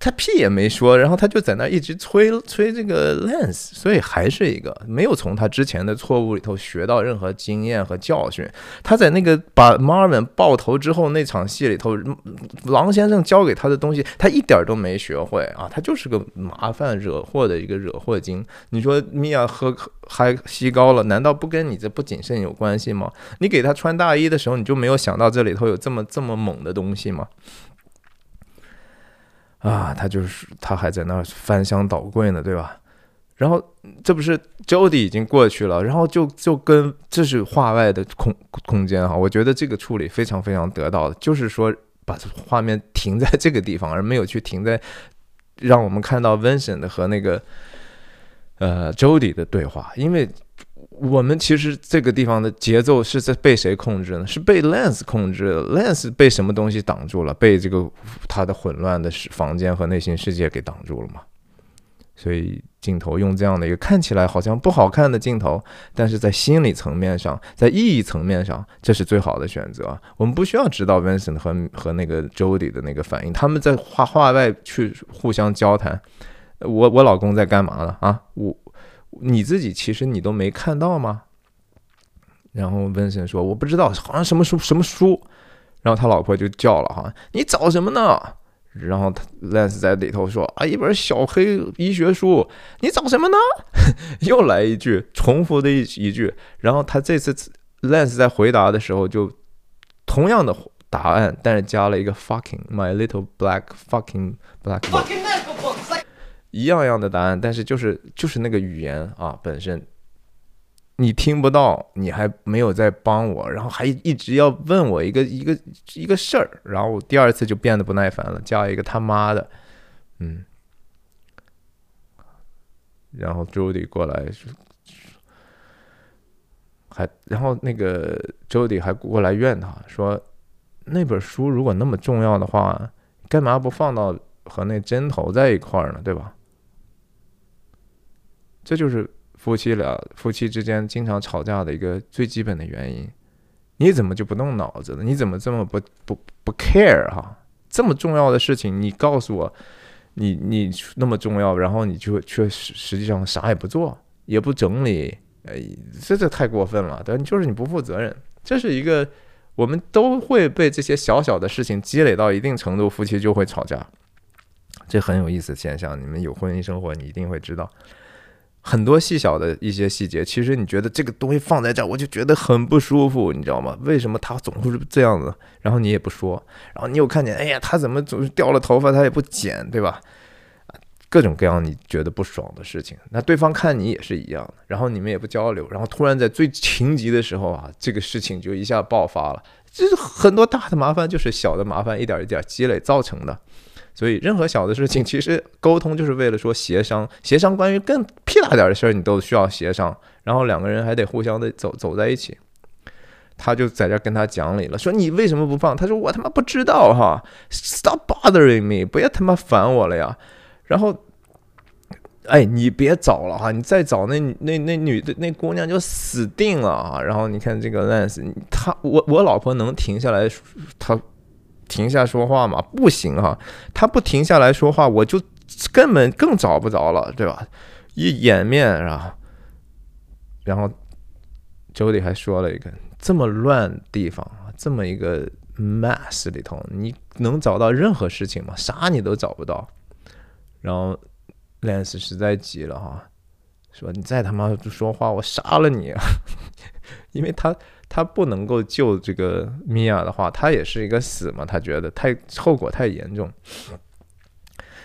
他屁也没说，然后他就在那一直催催这个 Lance，所以还是一个没有从他之前的错误里头学到任何经验和教训。他在那个把 Marvin 爆头之后那场戏里头，狼先生教给他的东西，他一点都没学会啊！他就是个麻烦惹祸的一个惹祸精。你说米娅喝还吸高了，难道不跟你这不谨慎有关系吗？你给他穿大衣的时候，你就没有想到这里头有这么这么猛的东西吗？啊，他就是他还在那儿翻箱倒柜呢，对吧？然后这不是 Jody 已经过去了，然后就就跟这是画外的空空间哈，我觉得这个处理非常非常得到的，就是说把画面停在这个地方，而没有去停在让我们看到 Vincent 和那个呃 Jody 的对话，因为。我们其实这个地方的节奏是在被谁控制呢？是被 Lance 控制。Lance 被什么东西挡住了？被这个他的混乱的房间和内心世界给挡住了嘛？所以镜头用这样的一个看起来好像不好看的镜头，但是在心理层面上，在意义层面上，这是最好的选择。我们不需要知道 Vincent 和和那个 Jody 的那个反应，他们在画画外去互相交谈。我我老公在干嘛呢？啊，我。你自己其实你都没看到吗？然后温森说：“我不知道，好像什么书什么书。”然后他老婆就叫了：“哈，你找什么呢？”然后他 Lance 在里头说：“啊，一本小黑医学书。”你找什么呢？又来一句重复的一一句。然后他这次 Lance 在回答的时候就同样的答案，但是加了一个 fucking my little black fucking black。一样样的答案，但是就是就是那个语言啊本身，你听不到，你还没有在帮我，然后还一直要问我一个一个一个事儿，然后我第二次就变得不耐烦了，加一个他妈的，嗯，然后 Jody 过来，还然后那个 Jody 还过来怨他说，那本书如果那么重要的话，干嘛不放到和那针头在一块儿呢？对吧？这就是夫妻俩夫妻之间经常吵架的一个最基本的原因。你怎么就不动脑子了？你怎么这么不不不 care 哈？这么重要的事情，你告诉我，你你那么重要，然后你就却实实际上啥也不做，也不整理，哎，这这太过分了。对，就是你不负责任。这是一个我们都会被这些小小的事情积累到一定程度，夫妻就会吵架。这很有意思现象。你们有婚姻生活，你一定会知道。很多细小的一些细节，其实你觉得这个东西放在这儿，我就觉得很不舒服，你知道吗？为什么他总是这样子？然后你也不说，然后你又看见，哎呀，他怎么总是掉了头发，他也不剪，对吧？各种各样你觉得不爽的事情，那对方看你也是一样的，然后你们也不交流，然后突然在最情急的时候啊，这个事情就一下爆发了。这是很多大的麻烦，就是小的麻烦一点一点积累造成的。所以，任何小的事情，其实沟通就是为了说协商。协商关于更屁大点的事儿，你都需要协商。然后两个人还得互相的走走在一起。他就在这跟他讲理了，说你为什么不放？他说我他妈不知道哈，Stop bothering me，不要他妈烦我了呀。然后，哎，你别找了哈，你再找那那那女的那姑娘就死定了啊。然后你看这个 Lance，他我我老婆能停下来，他。停下说话嘛？不行哈，他不停下来说话，我就根本更找不着了，对吧？一掩面是吧？然后 Jody 还说了一个这么乱地方，这么一个 mess 里头，你能找到任何事情吗？啥你都找不到。然后 Lance 实在急了哈，说你再他妈不说话，我杀了你！因为他。他不能够救这个米娅的话，他也是一个死嘛？他觉得太后果太严重，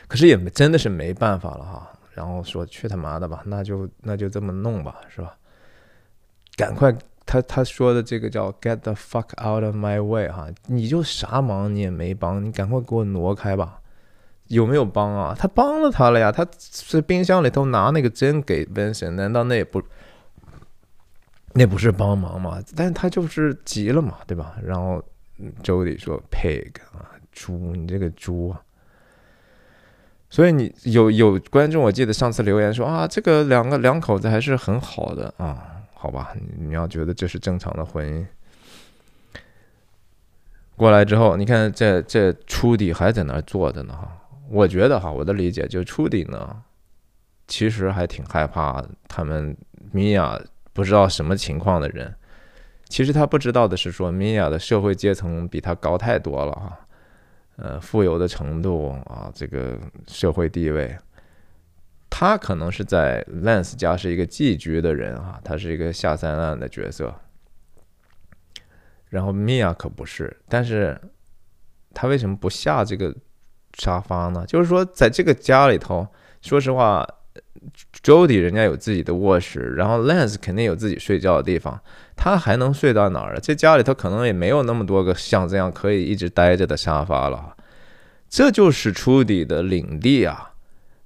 可是也真的是没办法了哈。然后说去他妈的吧，那就那就这么弄吧，是吧？赶快，他他说的这个叫 “get the fuck out of my way” 哈，你就啥忙你也没帮，你赶快给我挪开吧。有没有帮啊？他帮了他了呀，他在冰箱里头拿那个针给 Vincent，难道那也不？那不是帮忙嘛？但他就是急了嘛，对吧？然后周里说：“pig 啊，猪，你这个猪啊！”所以你有有观众，我记得上次留言说啊，这个两个两口子还是很好的啊，好吧？你要觉得这是正常的婚姻，过来之后，你看这这初底还在那儿坐着呢哈。我觉得哈，我的理解就初底呢，其实还挺害怕他们米娅。不知道什么情况的人，其实他不知道的是，说米娅的社会阶层比他高太多了哈，呃，富有的程度啊，这个社会地位，他可能是在 Lance 家是一个寄居的人啊，他是一个下三滥的角色，然后米娅可不是，但是他为什么不下这个沙发呢？就是说，在这个家里头，说实话。Jody 人家有自己的卧室，然后 Lance 肯定有自己睡觉的地方，他还能睡到哪儿啊？这家里头可能也没有那么多个像这样可以一直待着的沙发了。这就是 Trudy 的领地啊。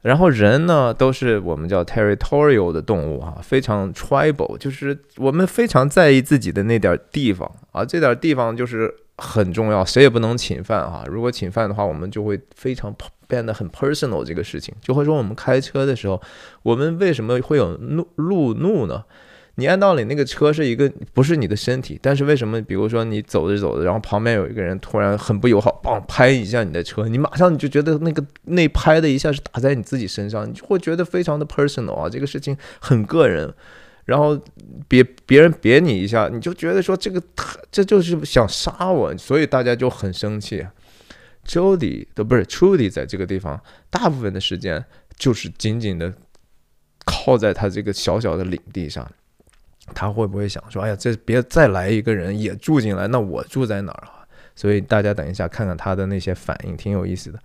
然后人呢，都是我们叫 territorial 的动物啊，非常 tribal，就是我们非常在意自己的那点地方啊，这点地方就是很重要，谁也不能侵犯哈。如果侵犯的话，我们就会非常。变得很 personal 这个事情，就会说我们开车的时候，我们为什么会有怒路怒呢？你按道理那个车是一个不是你的身体，但是为什么？比如说你走着走着，然后旁边有一个人突然很不友好，砰拍一下你的车，你马上你就觉得那个那拍的一下是打在你自己身上，你就会觉得非常的 personal 啊，这个事情很个人。然后别别人别你一下，你就觉得说这个他这就是想杀我，所以大家就很生气。Jody 都不是 Trudy，在这个地方，大部分的时间就是紧紧的靠在他这个小小的领地上。他会不会想说：“哎呀，这别再来一个人也住进来，那我住在哪儿啊？”所以大家等一下看看他的那些反应，挺有意思的。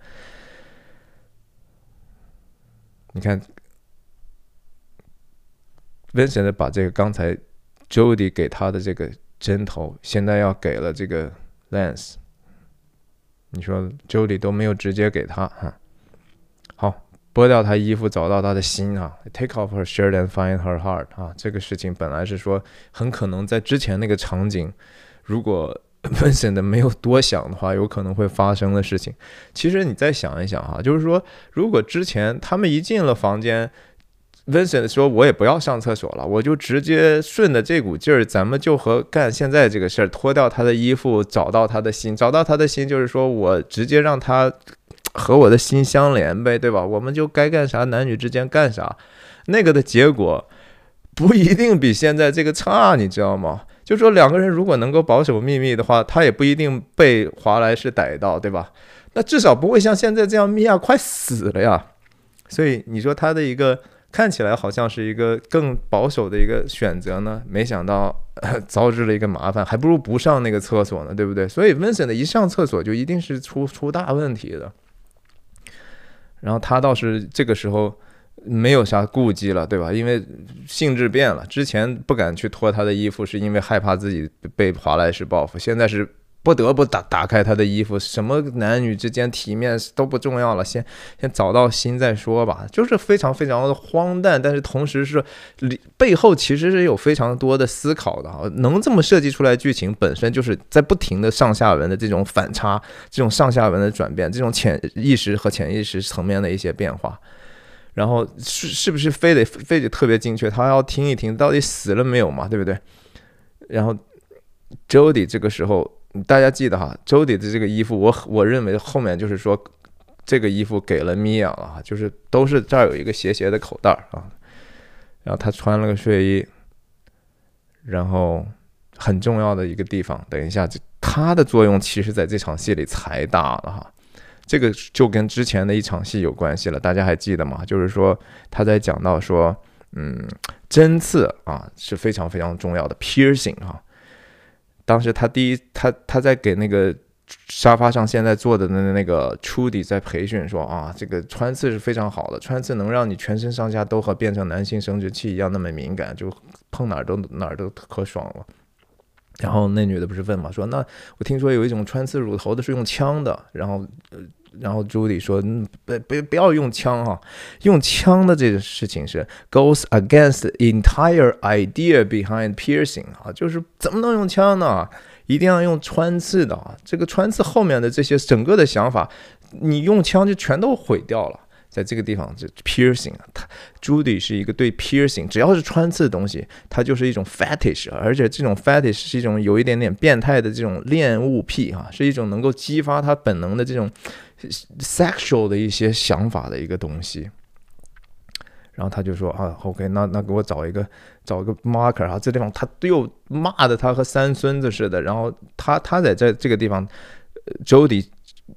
你看，Vincent 把这个刚才 Jody 给他的这个针头，现在要给了这个 Lance。你说 Jody 都没有直接给他哈，好，剥掉他衣服，找到他的心啊，Take off her shirt and find her heart 啊，这个事情本来是说很可能在之前那个场景，如果 Vincent 没有多想的话，有可能会发生的事情。其实你再想一想哈，就是说如果之前他们一进了房间。Vincent 说：“我也不要上厕所了，我就直接顺着这股劲儿，咱们就和干现在这个事儿，脱掉他的衣服，找到他的心，找到他的心，就是说我直接让他和我的心相连呗，对吧？我们就该干啥，男女之间干啥，那个的结果不一定比现在这个差，你知道吗？就说两个人如果能够保守秘密的话，他也不一定被华莱士逮到，对吧？那至少不会像现在这样，米娅快死了呀。所以你说他的一个。”看起来好像是一个更保守的一个选择呢，没想到遭致了一个麻烦，还不如不上那个厕所呢，对不对？所以 Vincent 一上厕所就一定是出出大问题的。然后他倒是这个时候没有啥顾忌了，对吧？因为性质变了，之前不敢去脱他的衣服，是因为害怕自己被华莱士报复，现在是。不得不打打开他的衣服，什么男女之间体面都不重要了，先先找到心再说吧，就是非常非常的荒诞，但是同时是里背后其实是有非常多的思考的啊，能这么设计出来剧情本身就是在不停的上下文的这种反差，这种上下文的转变，这种潜意识和潜意识层面的一些变化，然后是是不是非得非得特别精确，他要听一听到底死了没有嘛，对不对？然后 Jody 这个时候。大家记得哈，周迪的这个衣服，我我认为后面就是说，这个衣服给了米娅了，就是都是这儿有一个斜斜的口袋啊，然后他穿了个睡衣，然后很重要的一个地方，等一下，这它的作用其实在这场戏里才大了哈，这个就跟之前的一场戏有关系了，大家还记得吗？就是说他在讲到说，嗯，针刺啊是非常非常重要的 piercing 哈。当时他第一，他他在给那个沙发上现在坐的那那个 Trudy 在培训说啊，这个穿刺是非常好的，穿刺能让你全身上下都和变成男性生殖器一样那么敏感，就碰哪儿都哪儿都可爽了。然后那女的不是问嘛，说那我听说有一种穿刺乳头的是用枪的，然后呃。然后朱迪说：“，不不不要用枪哈，用枪的这个事情是 goes against the entire idea behind piercing 啊，就是怎么能用枪呢？一定要用穿刺的啊！这个穿刺后面的这些整个的想法，你用枪就全都毁掉了。在这个地方，这 piercing 啊，他朱迪是一个对 piercing，只要是穿刺的东西，它就是一种 fetish，而且这种 fetish 是一种有一点点变态的这种恋物癖啊，是一种能够激发他本能的这种。” Sexual 的一些想法的一个东西，然后他就说啊，OK，那那给我找一个找一个 marker 啊，这地方他又骂的他和三孙子似的，然后他他在这这个地方，Jody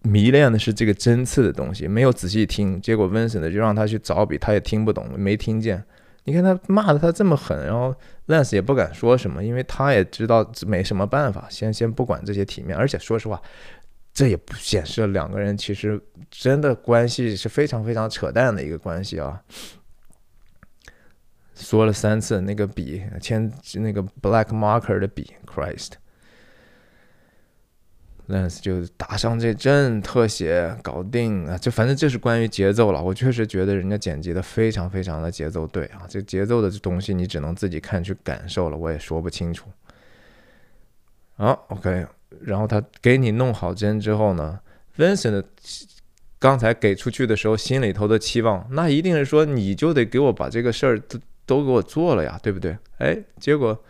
迷恋的是这个针刺的东西，没有仔细听，结果 Vincent 就让他去找笔，他也听不懂，没听见。你看他骂的他这么狠，然后 Lance 也不敢说什么，因为他也知道没什么办法，先先不管这些体面，而且说实话。这也不显示了两个人其实真的关系是非常非常扯淡的一个关系啊！说了三次那个笔签那个 black marker 的笔，Christ，lens 就打上这阵特写搞定啊！就反正这是关于节奏了，我确实觉得人家剪辑的非常非常的节奏对啊！这节奏的东西你只能自己看去感受了，我也说不清楚。好，OK。然后他给你弄好针之后呢，Vincent 刚才给出去的时候心里头的期望，那一定是说你就得给我把这个事儿都都给我做了呀，对不对？哎，结果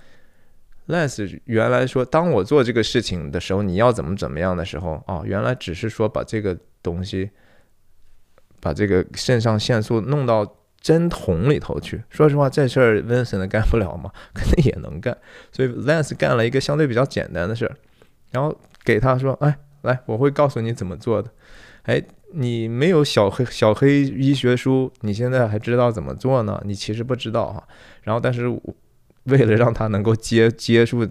Lance 原来说，当我做这个事情的时候，你要怎么怎么样的时候啊，原来只是说把这个东西，把这个肾上腺素弄到针筒里头去。说实话，这事儿 Vincent 干不了吗？肯定也能干，所以 Lance 干了一个相对比较简单的事儿。然后给他说：“哎，来，我会告诉你怎么做的。哎，你没有小黑小黑医学书，你现在还知道怎么做呢？你其实不知道哈。然后，但是为了让他能够接接触，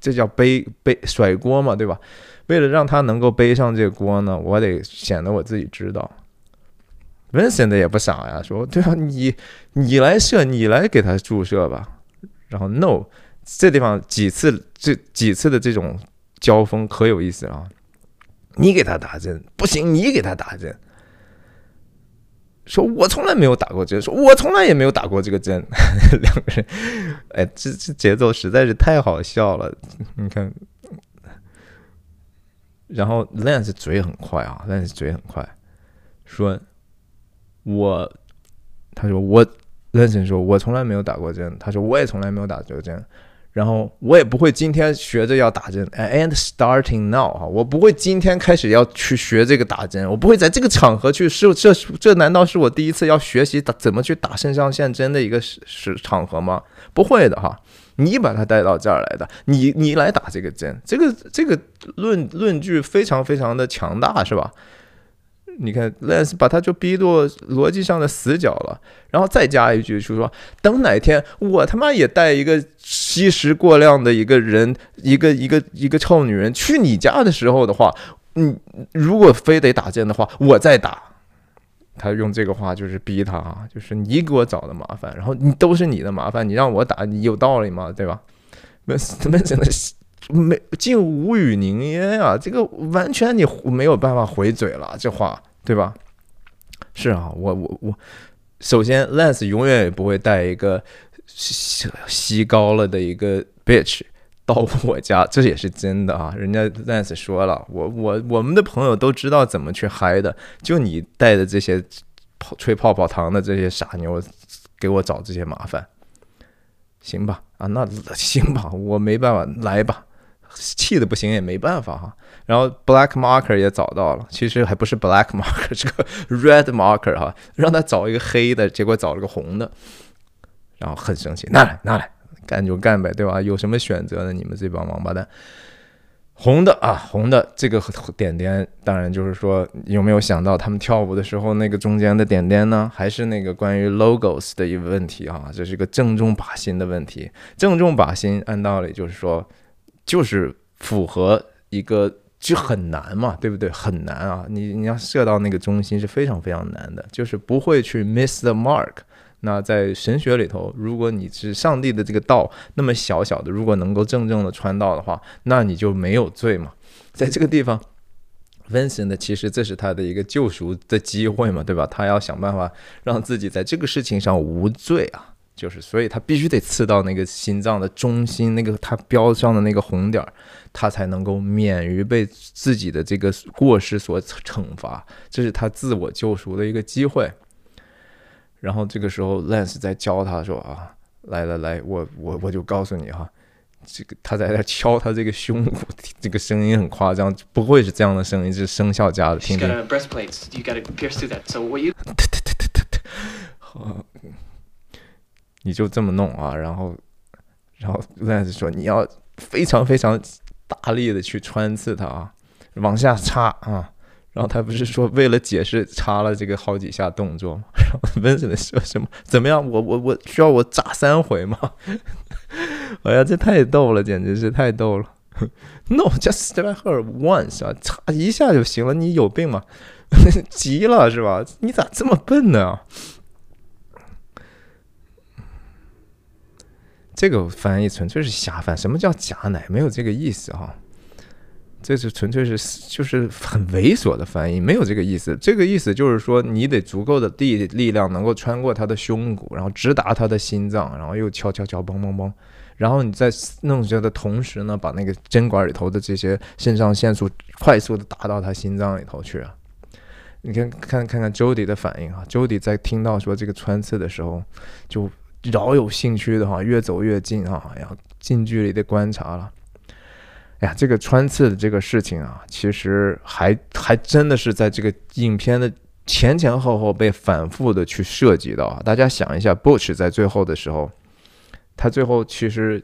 这叫背背甩锅嘛，对吧？为了让他能够背上这锅呢，我得显得我自己知道。Vincent 也不傻呀，说对啊，你你来射，你来给他注射吧。然后 No，这地方几次这几次的这种交锋可有意思了！你给他打针不行，你给他打针。说我从来没有打过针，说我从来也没有打过这个针。两个人，哎，这这节奏实在是太好笑了。你看，然后 Lance 嘴很快啊，Lance 嘴很快，说，我，他说我，Lance 说我从来没有打过针，他说我也从来没有打过针。然后我也不会今天学着要打针，and starting now 哈，我不会今天开始要去学这个打针，我不会在这个场合去是这这难道是我第一次要学习打怎么去打肾上腺针的一个是是场合吗？不会的哈，你把他带到这儿来的，你你来打这个针，这个这个论论据非常非常的强大是吧？你看，Lens 把他就逼到逻辑上的死角了，然后再加一句，就说等哪天我他妈也带一个吸食过量的一个人，一个一个一个臭女人去你家的时候的话，嗯，如果非得打针的话，我再打。他用这个话就是逼他，就是你给我找的麻烦，然后你都是你的麻烦，你让我打，你有道理吗？对吧？Lance 的。没，竟无语凝噎啊！这个完全你没有办法回嘴了，这话对吧？是啊，我我我，首先，Lance 永远也不会带一个吸吸高了的一个 bitch 到我家，这也是真的啊！人家 Lance 说了，我我我们的朋友都知道怎么去嗨的，就你带的这些泡吹泡泡糖的这些傻妞，给我找这些麻烦，行吧？啊，那行吧，我没办法，来吧。气的不行也没办法哈，然后 black marker 也找到了，其实还不是 black marker，是个 red marker 哈，让他找一个黑的，结果找了个红的，然后很生气，拿来拿来，干就干呗，对吧？有什么选择呢？你们这帮王八蛋，红的啊，红的这个点点，当然就是说有没有想到他们跳舞的时候那个中间的点点呢？还是那个关于 logos 的一个问题啊？这是一个正中靶心的问题，正中靶心，按道理就是说。就是符合一个就很难嘛，对不对？很难啊！你你要射到那个中心是非常非常难的，就是不会去 miss the mark。那在神学里头，如果你是上帝的这个道那么小小的，如果能够正正的穿到的话，那你就没有罪嘛。在这个地方，Vincent 其实这是他的一个救赎的机会嘛，对吧？他要想办法让自己在这个事情上无罪啊。就是，所以他必须得刺到那个心脏的中心，那个他标上的那个红点儿，他才能够免于被自己的这个过失所惩罚，这是他自我救赎的一个机会。然后这个时候，Lance 在教他说：“啊，来来来，我我我就告诉你哈，这个他在那敲他这个胸骨，这个声音很夸张，不会是这样的声音，是声效加的。听听。”好。你就这么弄啊，然后，然后 Lance 说你要非常非常大力的去穿刺它啊，往下插啊，然后他不是说为了解释插了这个好几下动作吗？然后温子说什么？怎么样？我我我需要我扎三回吗？哎呀，这太逗了，简直是太逗了。No，just stab her once 啊，插一下就行了。你有病吗？急了是吧？你咋这么笨呢？这个翻译纯粹是瞎翻，什么叫假奶？没有这个意思哈，这是纯粹是就是很猥琐的翻译，没有这个意思。这个意思就是说，你得足够的力力量能够穿过他的胸骨，然后直达他的心脏，然后又敲敲敲，嘣嘣嘣，然后你在弄这的同时呢，把那个针管里头的这些肾上腺素快速的打到他心脏里头去啊。你看看看看 Jody 的反应啊，Jody 在听到说这个穿刺的时候就。饶有兴趣的哈，越走越近哈，要近距离的观察了。哎呀，这个穿刺的这个事情啊，其实还还真的是在这个影片的前前后后被反复的去涉及到啊。大家想一下，Butch 在最后的时候，他最后其实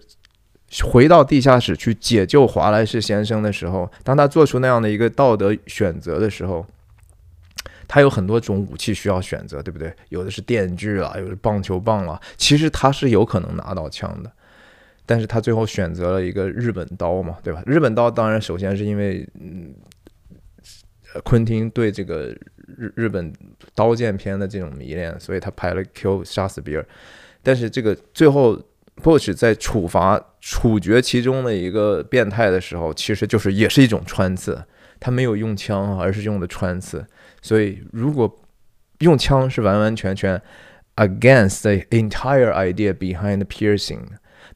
回到地下室去解救华莱士先生的时候，当他做出那样的一个道德选择的时候。他有很多种武器需要选择，对不对？有的是电锯了，有的棒球棒了。其实他是有可能拿到枪的，但是他最后选择了一个日本刀嘛，对吧？日本刀当然首先是因为，嗯，昆汀对这个日日本刀剑片的这种迷恋，所以他拍了《Q 杀死比尔》。但是这个最后 Bush 在处罚处决其中的一个变态的时候，其实就是也是一种穿刺，他没有用枪，而是用的穿刺。所以如果用枪是完完全全 against the entire idea behind piercing，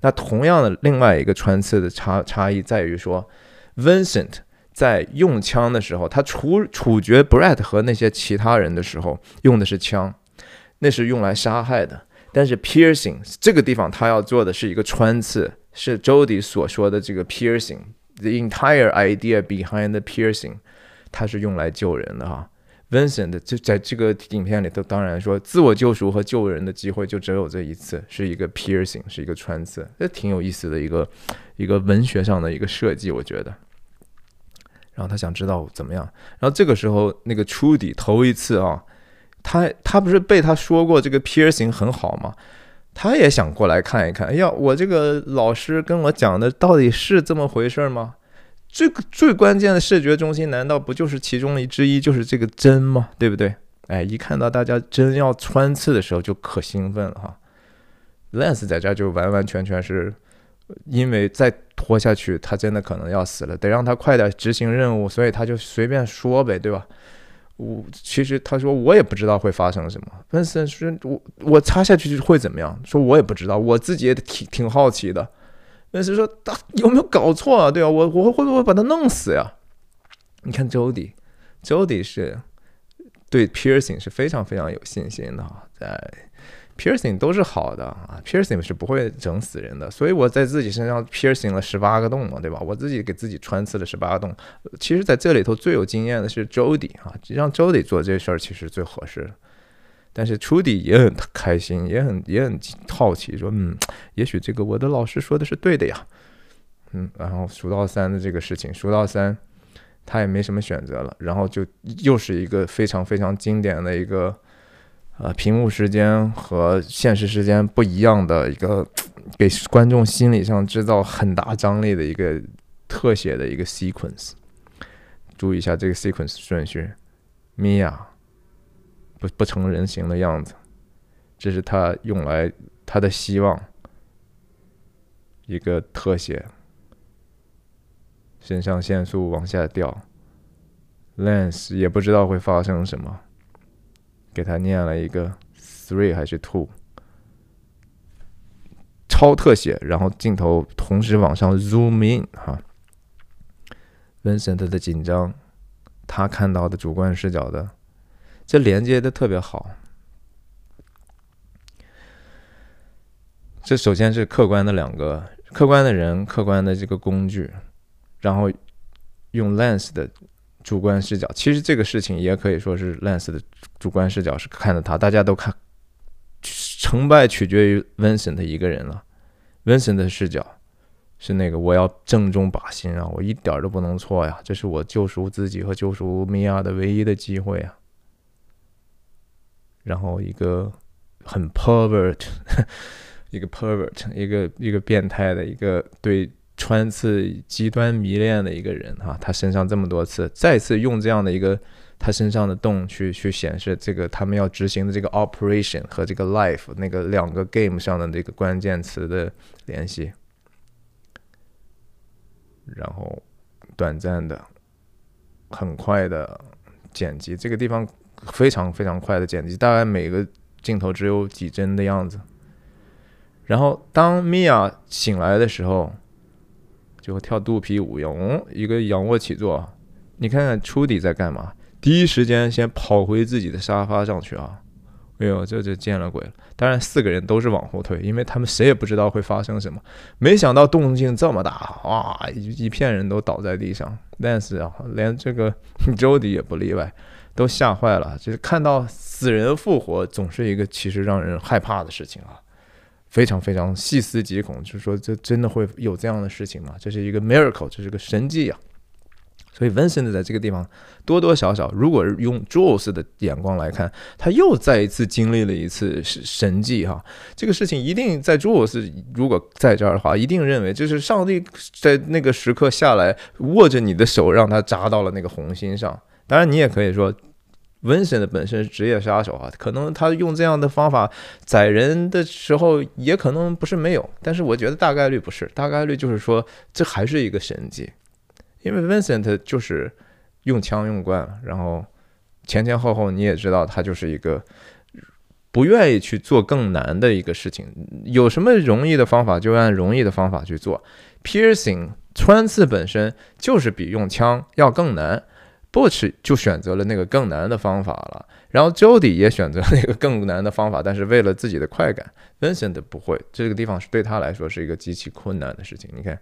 那同样的另外一个穿刺的差差异在于说，Vincent。在用枪的时候，他处处决 Brett 和那些其他人的时候用的是枪，那是用来杀害的。但是 piercing 这个地方他要做的是一个穿刺，是 Jody 所说的这个 piercing，the entire idea behind piercing，它是用来救人的哈。Vincent 就在这个影片里头，当然说自我救赎和救人的机会就只有这一次，是一个 piercing，是一个穿刺，这挺有意思的一个一个文学上的一个设计，我觉得。然后他想知道怎么样，然后这个时候那个 Trudy 头一次啊，他他不是被他说过这个 piercing 很好吗？他也想过来看一看。哎呀，我这个老师跟我讲的到底是这么回事吗？最最关键的视觉中心难道不就是其中一之一就是这个针吗？对不对？哎，一看到大家针要穿刺的时候就可兴奋了哈。Lance 在这就完完全全是。因为再拖下去，他真的可能要死了，得让他快点执行任务，所以他就随便说呗，对吧？我其实他说我也不知道会发生什么。温森说：“我我插下去会怎么样？”说：“我也不知道，我自己也挺挺好奇的。”那是说：“他有没有搞错啊？对啊，我我会不会把他弄死呀？”你看，Jody，Jody 是对 Piercing 是非常非常有信心的啊，在。piercing 都是好的啊，piercing 是不会整死人的，所以我在自己身上 piercing 了十八个洞嘛，对吧？我自己给自己穿刺了十八个洞。其实，在这里头最有经验的是 Jody 啊，让 Jody 做这事儿其实最合适。但是 Trudy 也很开心，也很也很好奇，说嗯，也许这个我的老师说的是对的呀。嗯，然后数到三的这个事情，数到三，他也没什么选择了，然后就又是一个非常非常经典的一个。呃，屏幕时间和现实时间不一样的一个，给观众心理上制造很大张力的一个特写的一个 sequence。注意一下这个 sequence 顺序，Mia 不不成人形的样子，这是他用来他的希望一个特写，肾上腺素往下掉，Lance 也不知道会发生什么。给他念了一个 three 还是 two，超特写，然后镜头同时往上 zoom in 哈，Vincent 的紧张，他看到的主观视角的，这连接的特别好。这首先是客观的两个客观的人，客观的这个工具，然后用 lens 的。主观视角，其实这个事情也可以说是 Lance 的主观视角是看着他，大家都看，成败取决于 Vincent 一个人了。Vincent 的视角是那个我要正中靶心啊，我一点都不能错呀，这是我救赎自己和救赎米娅的唯一的机会啊。然后一个很 pervert，一个 pervert，一个一个变态的一个对。穿刺极端迷恋的一个人哈，他身上这么多次，再次用这样的一个他身上的洞去去显示这个他们要执行的这个 operation 和这个 life 那个两个 game 上的这个关键词的联系，然后短暂的、很快的剪辑，这个地方非常非常快的剪辑，大概每个镜头只有几帧的样子。然后当米娅醒来的时候。就会跳肚皮舞，用一个仰卧起坐。你看看初底在干嘛？第一时间先跑回自己的沙发上去啊！哎呦，这就见了鬼了。当然，四个人都是往后退，因为他们谁也不知道会发生什么。没想到动静这么大，哇！一一片人都倒在地上。但是啊，连这个 周迪也不例外，都吓坏了。就是看到死人复活，总是一个其实让人害怕的事情啊。非常非常细思极恐，就是说，这真的会有这样的事情吗？这是一个 miracle，这是个神迹啊！所以 Vincent 在这个地方多多少少，如果用 Jules 的眼光来看，他又再一次经历了一次神神迹哈。这个事情一定在 Jules 如果在这儿的话，一定认为就是上帝在那个时刻下来握着你的手，让他扎到了那个红心上。当然，你也可以说，Vincent 本身是职业杀手啊，可能他用这样的方法宰人的时候，也可能不是没有。但是我觉得大概率不是，大概率就是说，这还是一个神迹，因为 Vincent 就是用枪用惯了，然后前前后后你也知道，他就是一个。不愿意去做更难的一个事情，有什么容易的方法就按容易的方法去做。Piercing 穿刺本身就是比用枪要更难，Butch 就选择了那个更难的方法了，然后 Jody 也选择那个更难的方法，但是为了自己的快感，Vincent 不会，这个地方是对他来说是一个极其困难的事情。你看，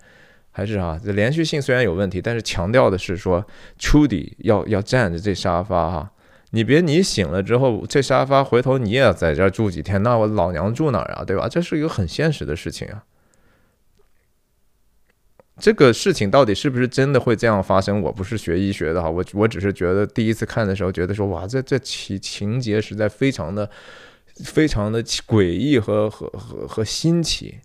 还是啊，这连续性虽然有问题，但是强调的是说 Trudy 要要占着这沙发哈。你别，你醒了之后，这沙发回头你也要在这儿住几天，那我老娘住哪儿啊？对吧？这是一个很现实的事情啊。这个事情到底是不是真的会这样发生？我不是学医学的哈，我我只是觉得第一次看的时候觉得说，哇，这这情情节实在非常的非常的诡异和和和和新奇。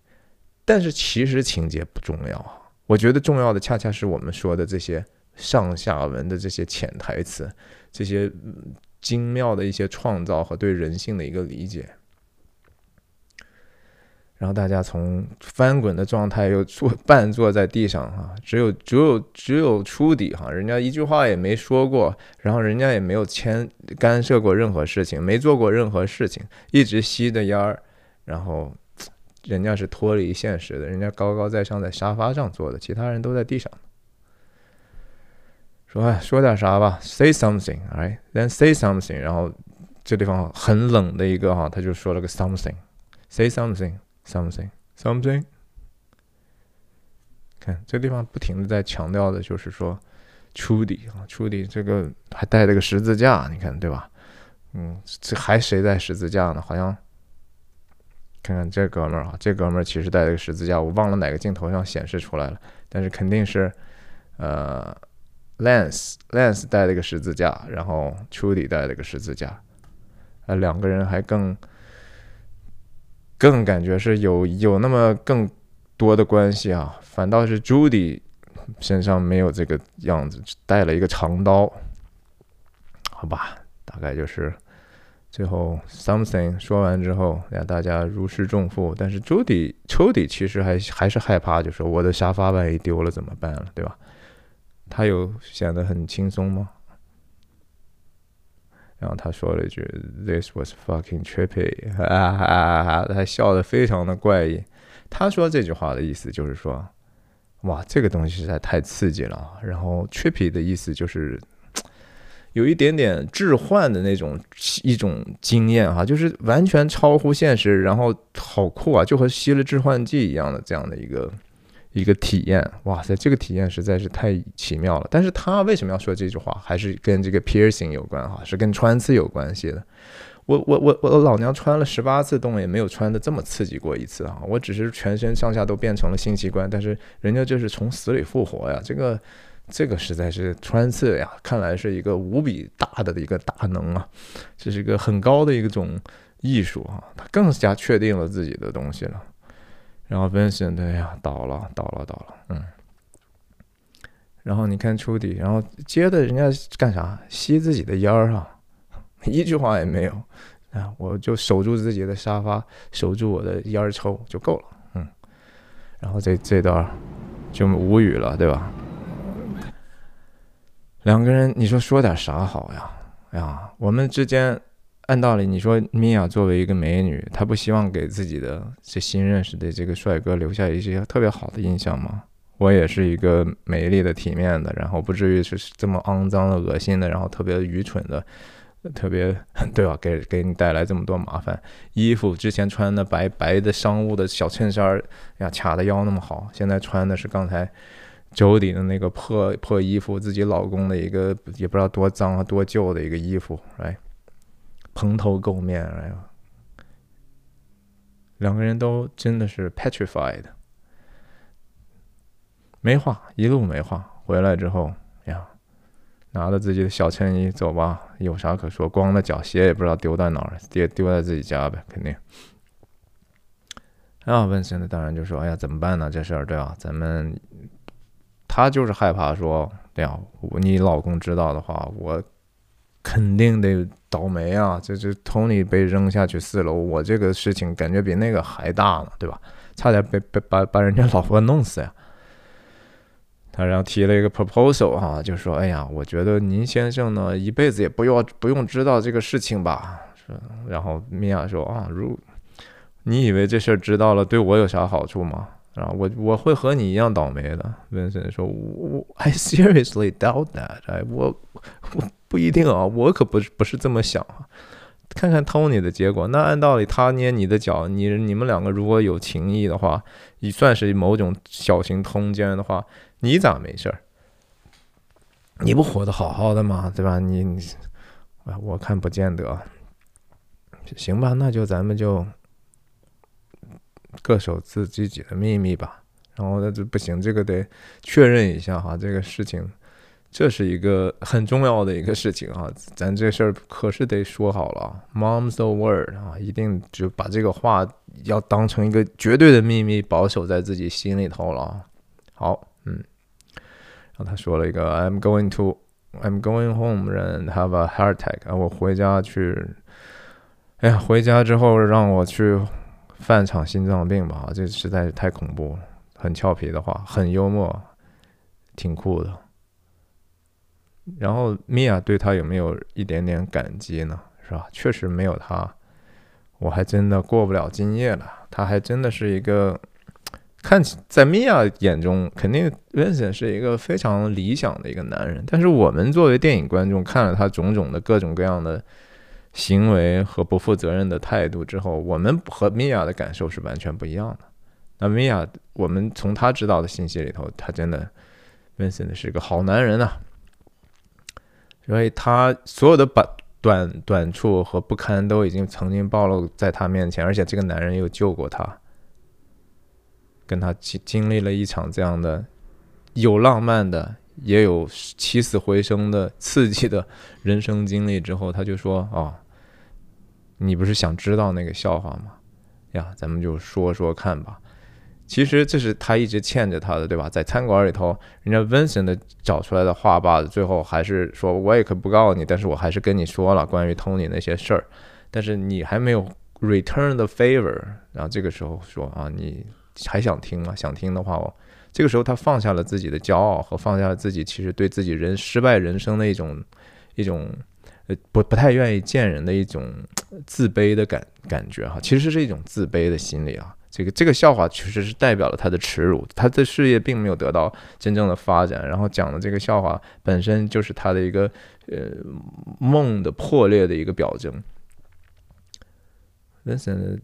但是其实情节不重要啊，我觉得重要的恰恰是我们说的这些上下文的这些潜台词。这些精妙的一些创造和对人性的一个理解，然后大家从翻滚的状态又坐半坐在地上哈，只有只有只有出底哈，人家一句话也没说过，然后人家也没有牵干涉过任何事情，没做过任何事情，一直吸着烟儿，然后人家是脱离现实的，人家高高在上在沙发上坐的，其他人都在地上。说说点啥吧，say something，right？Then say something。然后这地方很冷的一个哈，他就说了个 something，say something something，something，something。看这地方不停的在强调的就是说，Trudy 啊，Trudy 这个还带了个十字架，你看对吧？嗯，这还谁带十字架呢？好像看看这哥们儿啊，这哥们儿其实带了个十字架，我忘了哪个镜头上显示出来了，但是肯定是呃。Lance Lance 带了个十字架，然后 Trudy 带了个十字架，啊，两个人还更更感觉是有有那么更多的关系啊。反倒是 Judy 身上没有这个样子，带了一个长刀。好吧，大概就是最后 Something 说完之后，让大家如释重负。但是 Judy Trudy 其实还还是害怕，就是我的沙发万一丢了怎么办了，对吧？他有显得很轻松吗？然后他说了一句：“This was fucking trippy。”哈哈哈哈他笑得非常的怪异。他说这句话的意思就是说：“哇，这个东西实在太刺激了。”然后 “trippy” 的意思就是 有一点点置换的那种一种经验哈，就是完全超乎现实，然后好酷啊，就和吸了致幻剂一样的这样的一个。一个体验，哇塞，这个体验实在是太奇妙了。但是他为什么要说这句话？还是跟这个 piercing 有关哈，是跟穿刺有关系的。我我我我老娘穿了十八次洞也没有穿的这么刺激过一次啊！我只是全身上下都变成了性器官，但是人家就是从死里复活呀！这个这个实在是穿刺呀，看来是一个无比大的一个大能啊！这是一个很高的一种艺术啊，他更加确定了自己的东西了。然后 Vincent 哎呀倒了倒了倒了，嗯。然后你看出底，然后接着人家干啥？吸自己的烟儿啊，一句话也没有啊！我就守住自己的沙发，守住我的烟儿抽就够了，嗯。然后这这段就无语了，对吧？两个人，你说说点啥好呀？哎呀，我们之间。按道理，你说米娅作为一个美女，她不希望给自己的这新认识的这个帅哥留下一些特别好的印象吗？我也是一个美丽的、体面的，然后不至于是这么肮脏的、恶心的，然后特别愚蠢的，特别 对吧？给给你带来这么多麻烦。衣服之前穿的白白的商务的小衬衫呀，卡的腰那么好，现在穿的是刚才周底的那个破破衣服，自己老公的一个也不知道多脏啊、多旧的一个衣服，哎。蓬头垢面，哎呀，两个人都真的是 petrified，没话，一路没话。回来之后呀，拿着自己的小衬衣走吧，有啥可说？光着脚，鞋也不知道丢在哪儿，丢丢在自己家呗，肯定。啊，问现在当然就说，哎呀，怎么办呢？这事儿对吧？咱们他就是害怕说，对呀，你老公知道的话，我肯定得倒霉啊！这这 Tony 被扔下去四楼，我这个事情感觉比那个还大呢，对吧？差点被被把把人家老婆弄死呀！他然后提了一个 proposal 哈，就说：“哎呀，我觉得您先生呢一辈子也不用不用知道这个事情吧。”是，然后米娅说：“啊，如你以为这事儿知道了对我有啥好处吗？啊，我我会和你一样倒霉的。”温森说：“我 I seriously doubt that。我我不一定啊，我可不是不是这么想啊。看看 Tony 的结果，那按道理他捏你的脚，你你们两个如果有情谊的话，也算是某种小型通奸的话。”你咋没事儿？你不活得好好的吗？对吧？你你，我看不见得。行吧，那就咱们就各守自自己的秘密吧。然后那这不行，这个得确认一下哈，这个事情，这是一个很重要的一个事情啊。咱这事儿可是得说好了，Mom's the word 啊，一定就把这个话要当成一个绝对的秘密，保守在自己心里头了。好，嗯。然后他说了一个，I'm going to, I'm going home and have a heart attack。啊，我回家去，哎呀，回家之后让我去犯场心脏病吧，这实在是太恐怖了。很俏皮的话，很幽默，挺酷的。然后米娅对他有没有一点点感激呢？是吧？确实没有他，我还真的过不了今夜了。他还真的是一个。看起在米娅眼中，肯定 Vincent 是一个非常理想的一个男人。但是我们作为电影观众，看了他种种的各种各样的行为和不负责任的态度之后，我们和米娅的感受是完全不一样的。那米娅，我们从他知道的信息里头，他真的 Vincent 是个好男人啊。所以他所有的短短短处和不堪都已经曾经暴露在他面前，而且这个男人又救过他。跟他经经历了一场这样的有浪漫的，也有起死回生的刺激的人生经历之后，他就说：“哦，你不是想知道那个笑话吗？呀，咱们就说说看吧。其实这是他一直欠着他的，对吧？在餐馆里头，人家 Vincent 找出来的话吧，最后还是说我也可不告诉你，但是我还是跟你说了关于 Tony 那些事儿，但是你还没有 return the favor。然后这个时候说啊，你。还想听吗？想听的话，我这个时候他放下了自己的骄傲和放下了自己其实对自己人失败人生的一种一种呃不不太愿意见人的一种自卑的感感觉哈，其实是一种自卑的心理啊。这个这个笑话确实是代表了他的耻辱，他的事业并没有得到真正的发展，然后讲的这个笑话本身就是他的一个呃梦的破裂的一个表征。Listen。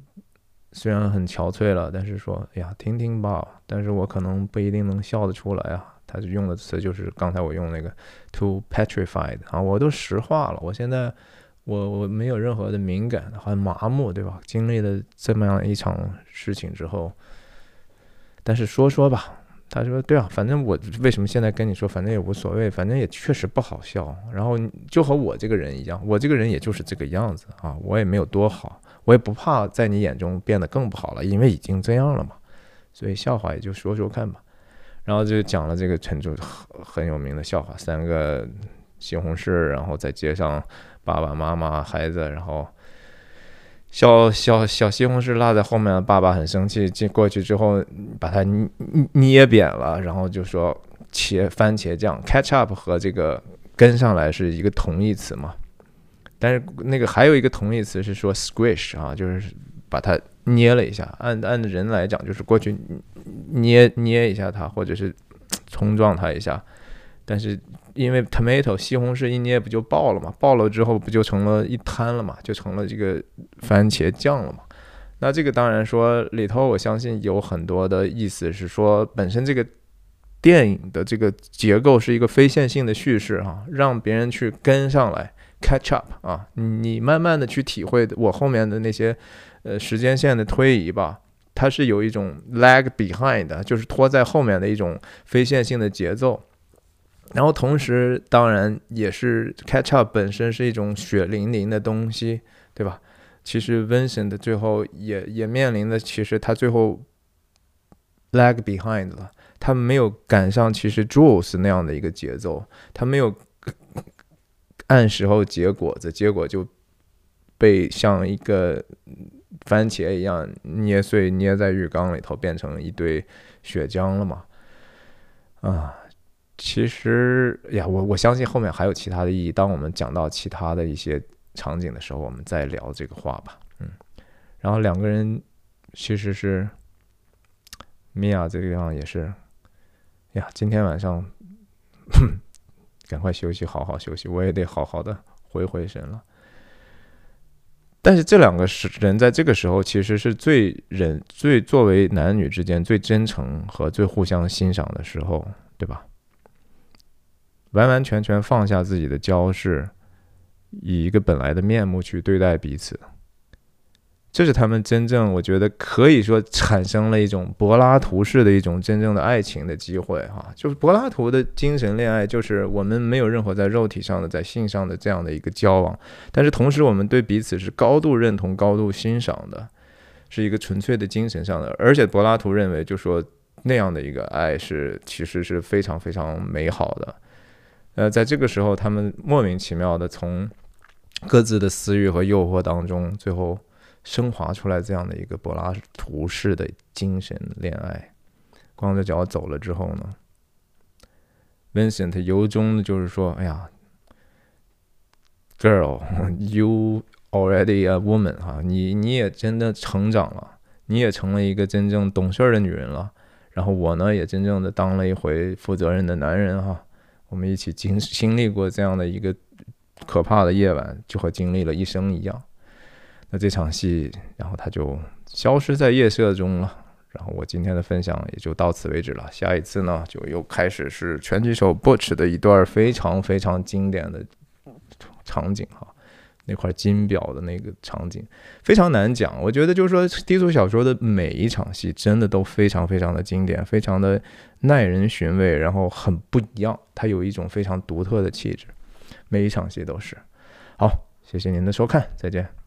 虽然很憔悴了，但是说，哎呀，听听吧。但是我可能不一定能笑得出来啊。他就用的词就是刚才我用那个 to petrified 啊，我都石化了。我现在，我我没有任何的敏感，很麻木，对吧？经历了这么样一场事情之后，但是说说吧。他说，对啊，反正我为什么现在跟你说，反正也无所谓，反正也确实不好笑。然后就和我这个人一样，我这个人也就是这个样子啊，我也没有多好。我也不怕在你眼中变得更不好了，因为已经这样了嘛。所以笑话也就说说看吧。然后就讲了这个陈主很很有名的笑话：三个西红柿，然后在街上，爸爸妈妈、孩子，然后小小小西红柿落在后面，爸爸很生气，进过去之后把它捏捏扁了，然后就说茄番茄酱 （ketchup） 和这个跟上来是一个同义词嘛。但是那个还有一个同义词是说 squish 啊，就是把它捏了一下。按按人来讲，就是过去捏捏一下它，或者是 冲撞它一下。但是因为 tomato 西红柿一捏不就爆了嘛？爆了之后不就成了一滩了嘛？就成了这个番茄酱了嘛？那这个当然说里头，我相信有很多的意思是说，本身这个电影的这个结构是一个非线性的叙事哈，让别人去跟上来。Catch up 啊，你慢慢的去体会我后面的那些，呃，时间线的推移吧。它是有一种 lag behind，就是拖在后面的一种非线性的节奏。然后同时，当然也是 catch up 本身是一种血淋淋的东西，对吧？其实 Vincent 最后也也面临的，其实他最后 lag behind 了，他没有赶上其实 Jules 那样的一个节奏，他没有。按时候结果子，结果就被像一个番茄一样捏碎，捏在浴缸里头，变成一堆血浆了嘛？啊，其实呀，我我相信后面还有其他的意义。当我们讲到其他的一些场景的时候，我们再聊这个话吧。嗯，然后两个人其实是米娅这个地方也是呀，今天晚上。赶快休息，好好休息。我也得好好的回回神了。但是这两个是人在这个时候，其实是最人最作为男女之间最真诚和最互相欣赏的时候，对吧？完完全全放下自己的骄饰，以一个本来的面目去对待彼此。这是他们真正，我觉得可以说产生了一种柏拉图式的一种真正的爱情的机会，哈，就是柏拉图的精神恋爱，就是我们没有任何在肉体上的、在性上的这样的一个交往，但是同时我们对彼此是高度认同、高度欣赏的，是一个纯粹的精神上的。而且柏拉图认为，就说那样的一个爱是其实是非常非常美好的。呃，在这个时候，他们莫名其妙的从各自的私欲和诱惑当中，最后。升华出来这样的一个柏拉图式的精神恋爱，光着脚走了之后呢，Vincent 由衷的就是说：“哎呀，Girl, you already a woman 哈，你你也真的成长了，你也成了一个真正懂事儿的女人了。然后我呢，也真正的当了一回负责任的男人哈。我们一起经经历过这样的一个可怕的夜晚，就和经历了一生一样。”那这场戏，然后他就消失在夜色中了。然后我今天的分享也就到此为止了。下一次呢，就又开始是拳击手 Butch 的一段非常非常经典的场景哈，那块金表的那个场景非常难讲。我觉得就是说低俗小说的每一场戏真的都非常非常的经典，非常的耐人寻味，然后很不一样，它有一种非常独特的气质。每一场戏都是。好，谢谢您的收看，再见。